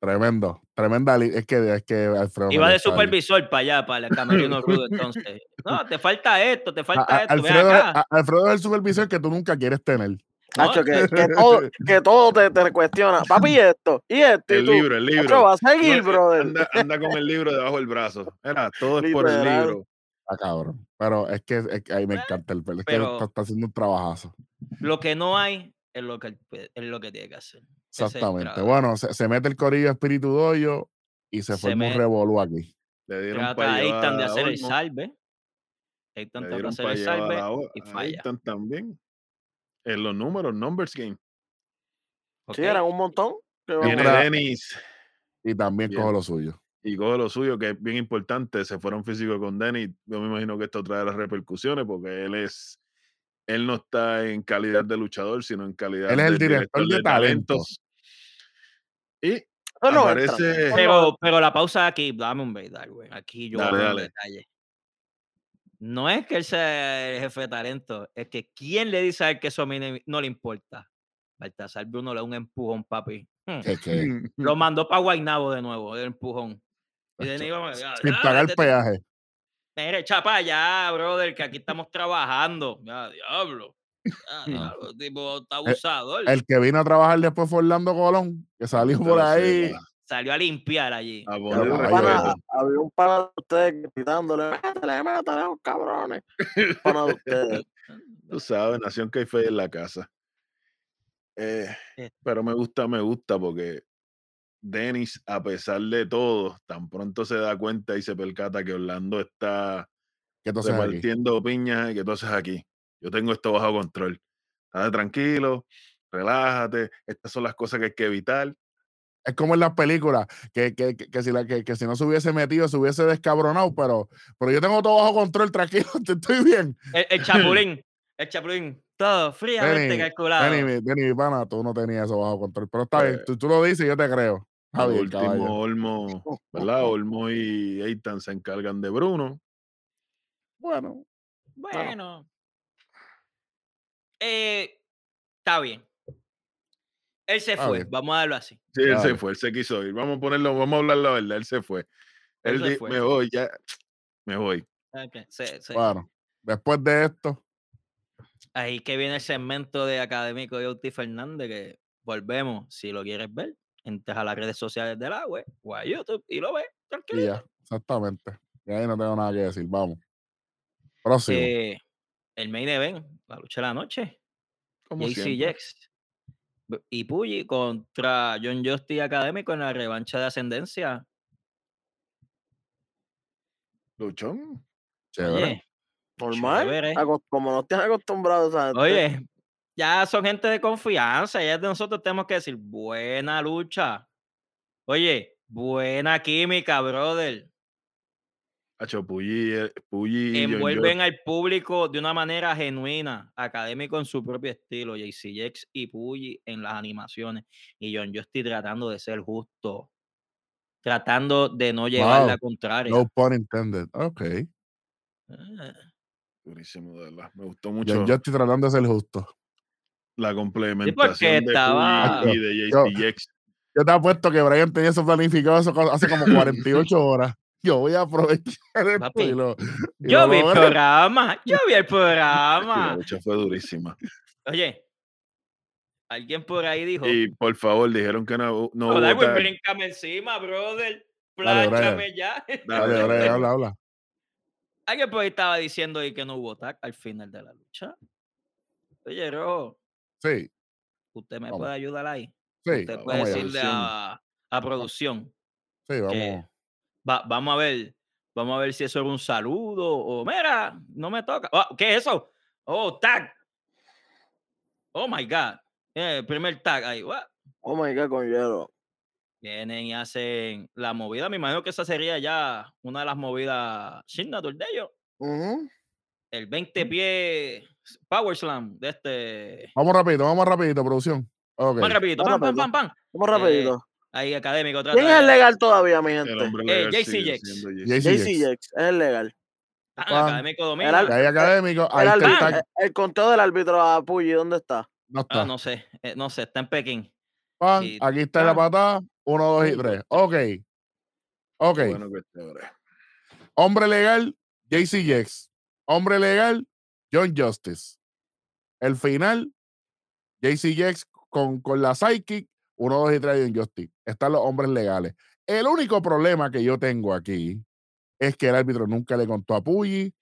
Tremendo. Tremenda. Es que, es que Alfredo. Iba de ahí. supervisor para allá, para el camerino rudo, entonces. No, te falta esto, te falta a- esto, Alfredo, es- acá. a- Alfredo es el supervisor que tú nunca quieres tener. No, Hacho, que, que todo, que todo te, te cuestiona. Papi, ¿y esto, y esto, y El tú. libro, el libro. va a seguir, No, brother. Anda, anda con el libro debajo del brazo. Era, todo es por el libro. Ah, cabrón. Pero es que, es que ahí me Bueno, encanta el pelo. Es pero- que está, está haciendo un trabajazo. Lo que no hay es lo que, puede- es lo que tiene que hacer. Es Exactamente. Bueno, se, se mete el corillo Espíritu Doyo y se, Se forma un revolú aquí. Le dieron Trata a Eitan de hacer el salve. Eitan trata de hacer el salve y falla. Eitan también. En los números, numbers game. ¿ok? Sí, eran un montón. Viene Dennis Y también Bien. cojo lo suyo. y coge lo suyo, que es bien importante. Se fueron físicos con Dennis. Yo me imagino que esto trae las repercusiones porque él es. Él no está en calidad de luchador, sino en calidad Él es el de director de talento. talentos. Y no aparece. Pero, pero la pausa aquí, dame un break, güey. Aquí yo Dale, voy a un dale. detalle. No es que él sea el jefe de talento, es que quién le dice a él que eso a mí no le importa. Baltasar Bruno le da un empujón, papi. Hmm. Lo mandó para Guaynabo de nuevo, el empujón. Y Gómez, ya, sin pagar vete- peaje. Mire, echa para allá, brother, que aquí estamos trabajando. Ya, diablo. Ya, diablo, el tipo está abusador. El que vino a trabajar después fue Orlando Colón, que salió por ahí. Salió a limpiar allí. A Había poner un Ay, pana- respeto. había un pana de ustedes gritándole, métele, métele, los cabrones. Un pana de ustedes. Tú sabes, Nación Caife en la casa. Eh, Eh. pero me gusta, me gusta porque Dennis, a pesar de todo, tan pronto se da cuenta y se percata que Orlando está entonces repartiendo piñas y que tú haces aquí. Yo tengo esto bajo control. Estate tranquilo, relájate. Estas son las cosas que hay que evitar. Es como en las películas, que, que, que, que si la, que, que si no se hubiese metido, se hubiese descabronado, pero, pero yo tengo todo bajo control, tranquilo, estoy bien. El, el chapulín, el chapulín, todo fríamente Denny, calculado. Denny, mi- Denny, mi pana, tú no tenías eso bajo control, pero está bien, Pues, tú, tú lo dices y yo te creo. Está Al bien, último, caballo. Olmo, ¿verdad? Olmo y Eitan se encargan de Bruno. Bueno, Bueno. Eh, está bien. Él se fue, vamos a darlo así. Sí, él se fue, él se quiso ir. Vamos a ponerlo, vamos a hablar la verdad, él se fue. Él Él se di- fue. me voy, ya, me voy. Se- se- bueno, después de esto, Ahí que viene el segmento de académico de Uti Fernández, que volvemos, si lo quieres ver, entras a las redes sociales del agua o a YouTube y lo ves, y tranquilo. ya, exactamente. Y ahí no tengo nada que decir, vamos. Próximo. Eh, el main event, la lucha de la noche, Como B- y Puggy contra John Justy Académico en la revancha de ascendencia. Luchón. Chévere. Oye, Normal. Chévere. Como nos tienen acostumbrados a gente. oye, ya son gente de confianza, ya de nosotros tenemos que decir buena lucha. Oye, buena química, brother. Hacho, Pulli, eh, Pulli y John envuelven al público de una manera genuina, académico en su propio estilo, JC Jex y Puggy en las animaciones, y John yo estoy tratando de ser justo, tratando de no llevar la Wow, contraria. No pun intended. Ok. Ah, Durísimo, de verdad. Me gustó mucho Yo, yo estoy tratando de ser justo. La complementación de estaba- y de Yo- JC Jex. Yo te apuesto que Brian tenía eso planificado eso hace como 48 horas. Yo voy a aprovechar esto Papi, Yo vi el programa, yo vi el Sí, la programa. lucha fue durísima. Oye, alguien por ahí dijo, Y por favor, dijeron que no, no Darwin, tag. bríncame encima, brother, plánchame ya. Dale, Dale, dale, Brian, dale. habla, habla. Alguien por ahí estaba diciendo ahí que no hubo tag al final de la lucha. Oye, Rojo, Sí, usted me Vamos. puede ayudar ahí. sí, Usted puede decirle a, a producción sí, vamos. va- vamos a ver, vamos a ver si eso era un saludo o mira, no me toca. Ah, ¿Qué es eso? Oh, tag. Oh my God. Eh, primer tag ahí. what? Oh my god, con hielo. Vienen y hacen la movida. Me imagino que esa sería ya una de las movidas signature de ellos. Ujú. El 20 pie Power Slam de este. Vamos rapidito, vamos rapidito, producción. Ok. Más rapidito. Pam, pam, rápido. pam, pam. Vamos rapidito. Ahí académico. trata ¿Quién es el de- legal todavía, mi El gente? Eh, JC Jex. JC Jex, es el legal. Ah, académico El domina. al- Y ahí académico, ahí El, está el el- el conteo del árbitro a Puyi, ¿dónde está? No está. Ah, no sé, eh, no sé, está en Pekín. Pan, y- aquí está la patada. Uno, dos y tres. Ok. Ok. Bueno que esté ahora. Hombre legal, JC Jex. Hombre legal, John Justice. El final, JC Jex con, con la Psychic, uno, dos y tres, John Justice. Están los hombres legales. El único problema que yo tengo aquí es que el árbitro nunca le contó a Puyi,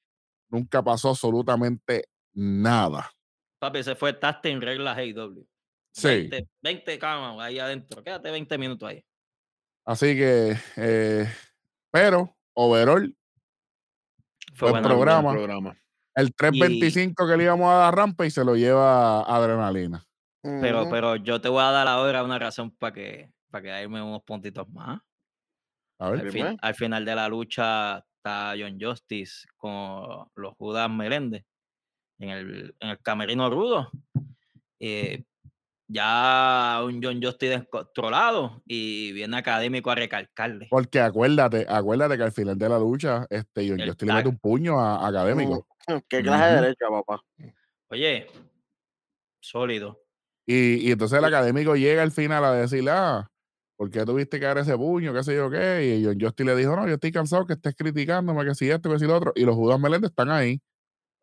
nunca pasó absolutamente nada. Papi, se fue Taste en reglas AEW. Sí. 20, 20 camas ahí adentro. Quédate 20 minutos ahí. Así que, eh, pero, overall, Fue Buen programa. El 325 que le íbamos a dar rampa y se lo lleva adrenalina. Pero, pero yo te voy a dar ahora una razón para que, para que darme unos puntitos más. A ver. Al, Dime. fin- al final de la lucha está John Justice con los Judas Meléndez en el, en el camerino rudo. Eh, ya un John Justice descontrolado y viene académico a recalcarle. Porque acuérdate, acuérdate que al final de la lucha, este, John El Justin le mete un puño a, a académico. Qué clase de derecha, papá. Oye, sólido. Y, y entonces el académico llega al final a decirle, ah, ¿por qué tuviste que dar ese puño? ¿Qué sé yo qué? Y John Justin le dijo, no, yo estoy cansado que estés criticándome, que si esto, que si lo otro. Y los Judas Meléndez están ahí.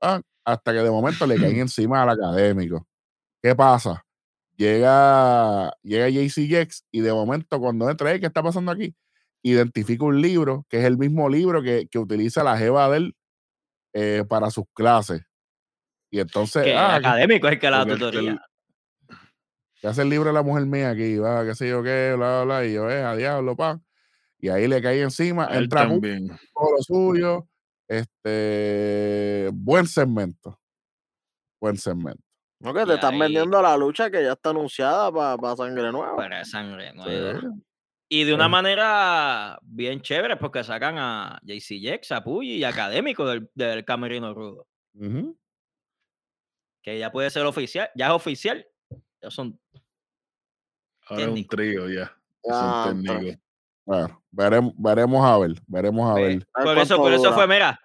Ah, hasta que de momento le caen encima al académico. ¿Qué pasa? Llega, llega JC Jex y de momento cuando entra, ¿qué está pasando aquí? Identifica un libro, que es el mismo libro que, que utiliza la jeva de él eh, para sus clases. Y entonces, Que ah, ¿qué- académico es el que la tutoría. que hace el libro de la mujer mía aquí, va, qué sé yo qué, bla, bla, bla, y yo, eh, a diablo, pa. Y ahí le cae encima, él entra también. todo lo suyo. Este, buen segmento. Buen segmento. No, que te Y están ahí- vendiendo la lucha que ya está anunciada para sangre nueva. Para sangre nueva. Sí. Y de una Sí. manera bien chévere, porque sacan a JC Jex, a Puyi y académico del, del Camerino Rudo. Que ya puede ser oficial, ya es oficial. Ya son Ahora es un trío ya. Es Ah, un pero- técnico. Bueno, veremos, veremos a ver, veremos a ver. Por eso, por eso dura. fue, mira,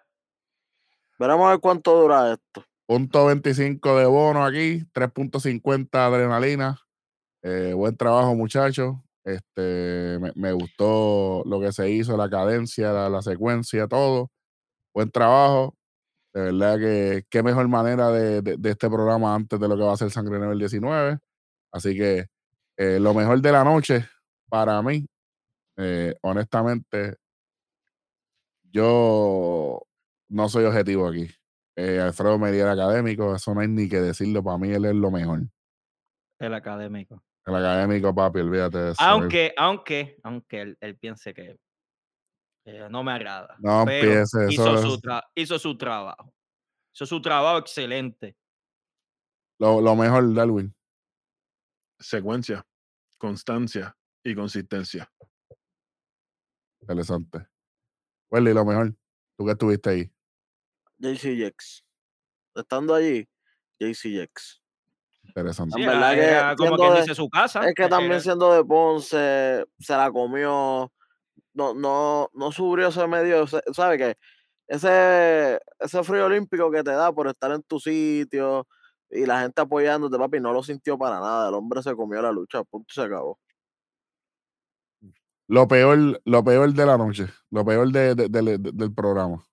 Veremos a ver cuánto dura esto. Punto 25 de bono aquí, 3.50 adrenalina. Eh, buen trabajo, muchachos. Este, me, gustó lo que se hizo, la cadencia, la, secuencia, todo. Buen trabajo. De verdad que qué mejor manera de, de- este programa antes de lo que va a ser Sangre Nivel 19. Así que eh, lo mejor de la noche para mí, eh, honestamente, yo no soy objetivo aquí. Eh, Alfredo Medina académico, eso no hay ni que decirlo. Para mí, él es lo mejor. el académico. El académico, papi, olvídate de eso. Aunque, aunque, aunque él, él piense que eh, no me agrada. No pero empiece, hizo, eso su hizo su trabajo. Hizo su trabajo excelente. Lo, lo mejor, Darwin. Secuencia, constancia y consistencia. Interesante. Welly, lo mejor. Tú que estuviste ahí. JC. Estando allí, JC. Interesante. Sí, En era, verdad que como quien dice su casa. Es que también era- siendo de Ponce, se la comió. No, no, no subió ese medio. ¿Sabes qué? Ese, ese frío olímpico que te da por estar en tu sitio y la gente apoyándote, papi, no lo sintió para nada. El hombre se comió la lucha, punto y se acabó. Lo peor, lo peor de la noche. Lo peor de- de- del- de- del programa.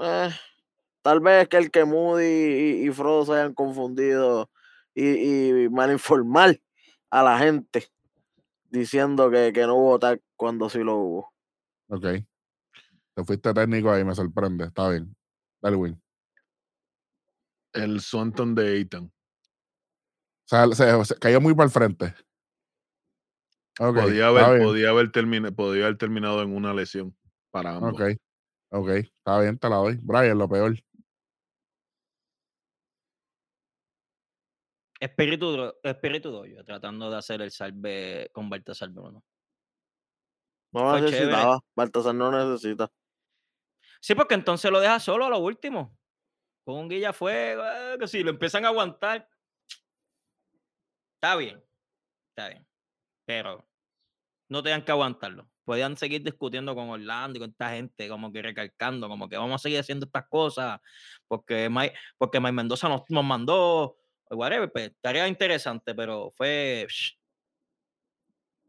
Eh, tal vez que el que Moody y, y Frodo se hayan confundido y, y malinformar a la gente diciendo que, que no hubo tag cuando sí lo hubo. Ok. Te fuiste técnico ahí, me sorprende. Está bien. Darwin. El Swanton de Ethan. O sea, se, se cayó muy para el frente. Ok. podía, haber, bien. podía, haber termina- podía haber terminado en una lesión para ambos. Ok. Ok. Está bien, te la doy. Brian, lo peor. Espíritu, Espíritu Doyo, tratando de hacer el salve con Baltasar Bruno. No Fue necesitaba. Baltasar no necesita. Sí, porque entonces lo deja solo a lo último. Con un guilla fuego, eh, que si lo empiezan a aguantar. Está bien, está bien. Pero no tenían que aguantarlo. Podían seguir discutiendo con Orlando y con esta gente, como que recalcando, como que vamos a seguir haciendo estas cosas, porque Mike, porque Mike Mendoza nos, nos mandó, whatever, pues, estaría interesante, pero fue. shh,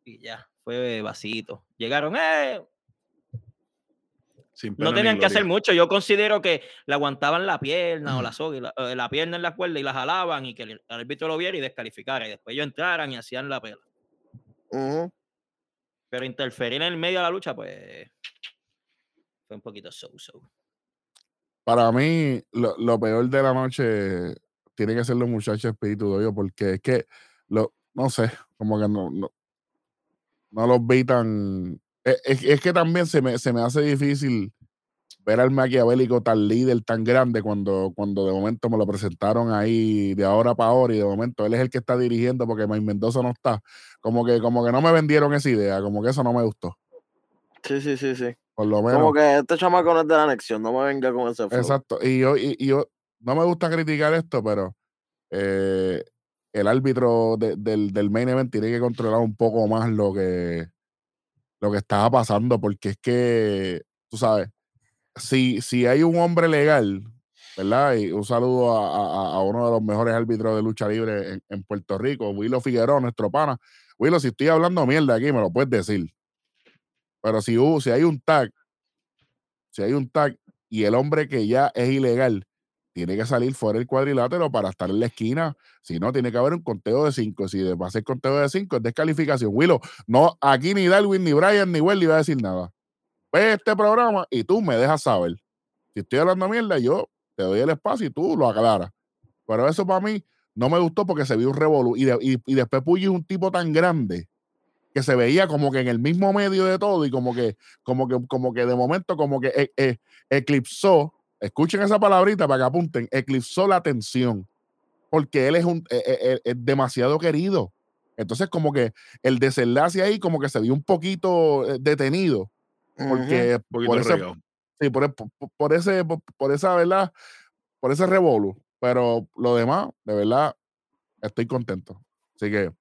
Y ya, fue vasito. Llegaron, eh, Sin no tenían que hacer mucho. Yo considero que le aguantaban la pierna o la soga, la, eh, la pierna en la cuerda y la jalaban y que el árbitro lo viera y descalificara. Y después ellos entraran y hacían la pela. Pero interferir en el medio de la lucha, pues fue un poquito so-so. Para mí, lo, lo peor de la noche tiene que ser los muchachos espíritu de hoyo, porque es que, lo, no sé, como que no, no, no los vi tan... Es, es- es que también se me, se me hace difícil ver al maquiavélico tan líder, tan grande, cuando, cuando de momento me lo presentaron ahí de ahora para ahora y de momento él es el que está dirigiendo porque Mike Mendoza no está. Como que, como que no me vendieron esa idea, como que eso no me gustó. Sí, sí, sí, sí. Por lo menos. Como que este chamaco no es de la anexión, no me venga con ese flow. Exacto. Y yo, y, y yo no me gusta criticar esto, pero eh, el árbitro de- del, del main event tiene que controlar un poco más lo que, lo que estaba pasando, porque es que, tú sabes, si, si hay un hombre legal ¿verdad? Y un saludo a, a- uno de los mejores árbitros de lucha libre en, Puerto Rico, Willo Figueroa, nuestro pana. Willo, si estoy hablando mierda aquí, me lo puedes decir. Pero si, hubo, si hay un tag, si hay un tag y el hombre que ya es ilegal tiene que salir fuera del cuadrilátero para estar en la esquina. Si no, tiene que haber un conteo de cinco. Si va a ser conteo de cinco, es descalificación. Willow, no, aquí ni Darwin, ni Brian, ni Welly va a decir nada. Ve este programa y tú me dejas saber. Si estoy hablando mierda, yo te doy el espacio y tú lo aclaras. Pero eso para mí no me gustó porque se vio un revolú. Y, de- y- y después Puyi es un tipo tan grande que se veía como que en el mismo medio de todo y como que, como que, como que de momento como que e- e- eclipsó, escuchen esa palabrita para que apunten, eclipsó la atención, porque él es un e- e- e- demasiado querido. Entonces como que el desenlace ahí como que se vio un poquito eh, detenido, porque Un poquito por ese, sí, por, por- por ese, por, por esa, ¿verdad? Por ese revolu. Pero lo demás, de verdad, estoy contento. Así que,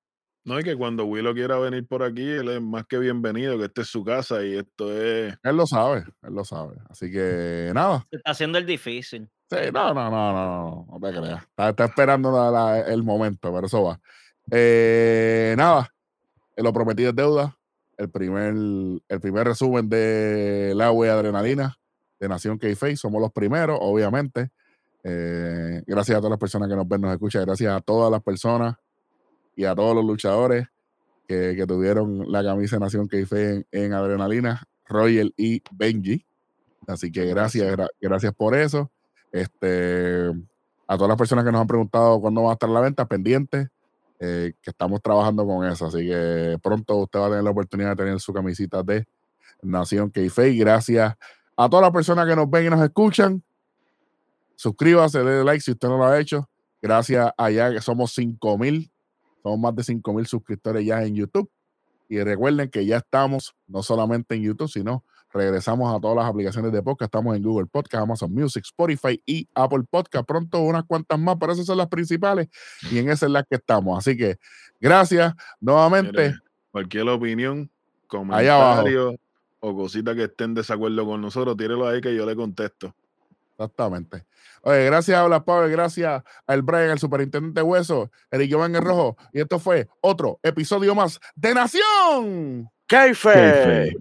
No, y que cuando Willow quiera venir por aquí, él es más que bienvenido, que esta es su casa y esto es. él lo sabe, él lo sabe. Así que, nada. Se está haciendo el difícil. Sí, no, no, no, no, no, no te creas. Está, está esperando la- la- el momento, pero eso va. Eh, nada, eh, lo prometido es deuda. El primer, el primer resumen de la web Adrenalina de Nación K-Face. Somos los primeros, obviamente. Eh, gracias a todas las personas que nos ven, nos escuchan. Gracias a todas las personas y a todos los luchadores que, que tuvieron la camisa de Nación K-Face en, en Adrenalina, Royal y Benji. Así que gracias, gra- gracias por eso. Este, a todas las personas que nos han preguntado cuándo va a estar la venta, pendientes, eh, que estamos trabajando con eso. Así que pronto usted va a tener la oportunidad de tener su camisita de Nación Keife. Gracias a todas las personas que nos ven y nos escuchan. Suscríbase, dé like si usted no lo ha hecho. Gracias allá que somos 5 mil, somos más de 5 mil suscriptores ya en YouTube. Y recuerden que ya estamos no solamente en YouTube, sino regresamos a todas las aplicaciones de podcast. Estamos en Google Podcast, Amazon Music, Spotify y Apple Podcast. Pronto unas cuantas más, pero esas son las principales y en esas es las que estamos. Así que gracias nuevamente. Cualquier opinión, Allá abajo. comentario o cosita que esté en desacuerdo con nosotros, tírelo ahí que yo le contesto. Exactamente. Oye, gracias a Blas Power, gracias al Brian, el superintendente Hueso, Eric Giovanni el Rojo. Y esto fue otro episodio más de Nación. Keife. Keife.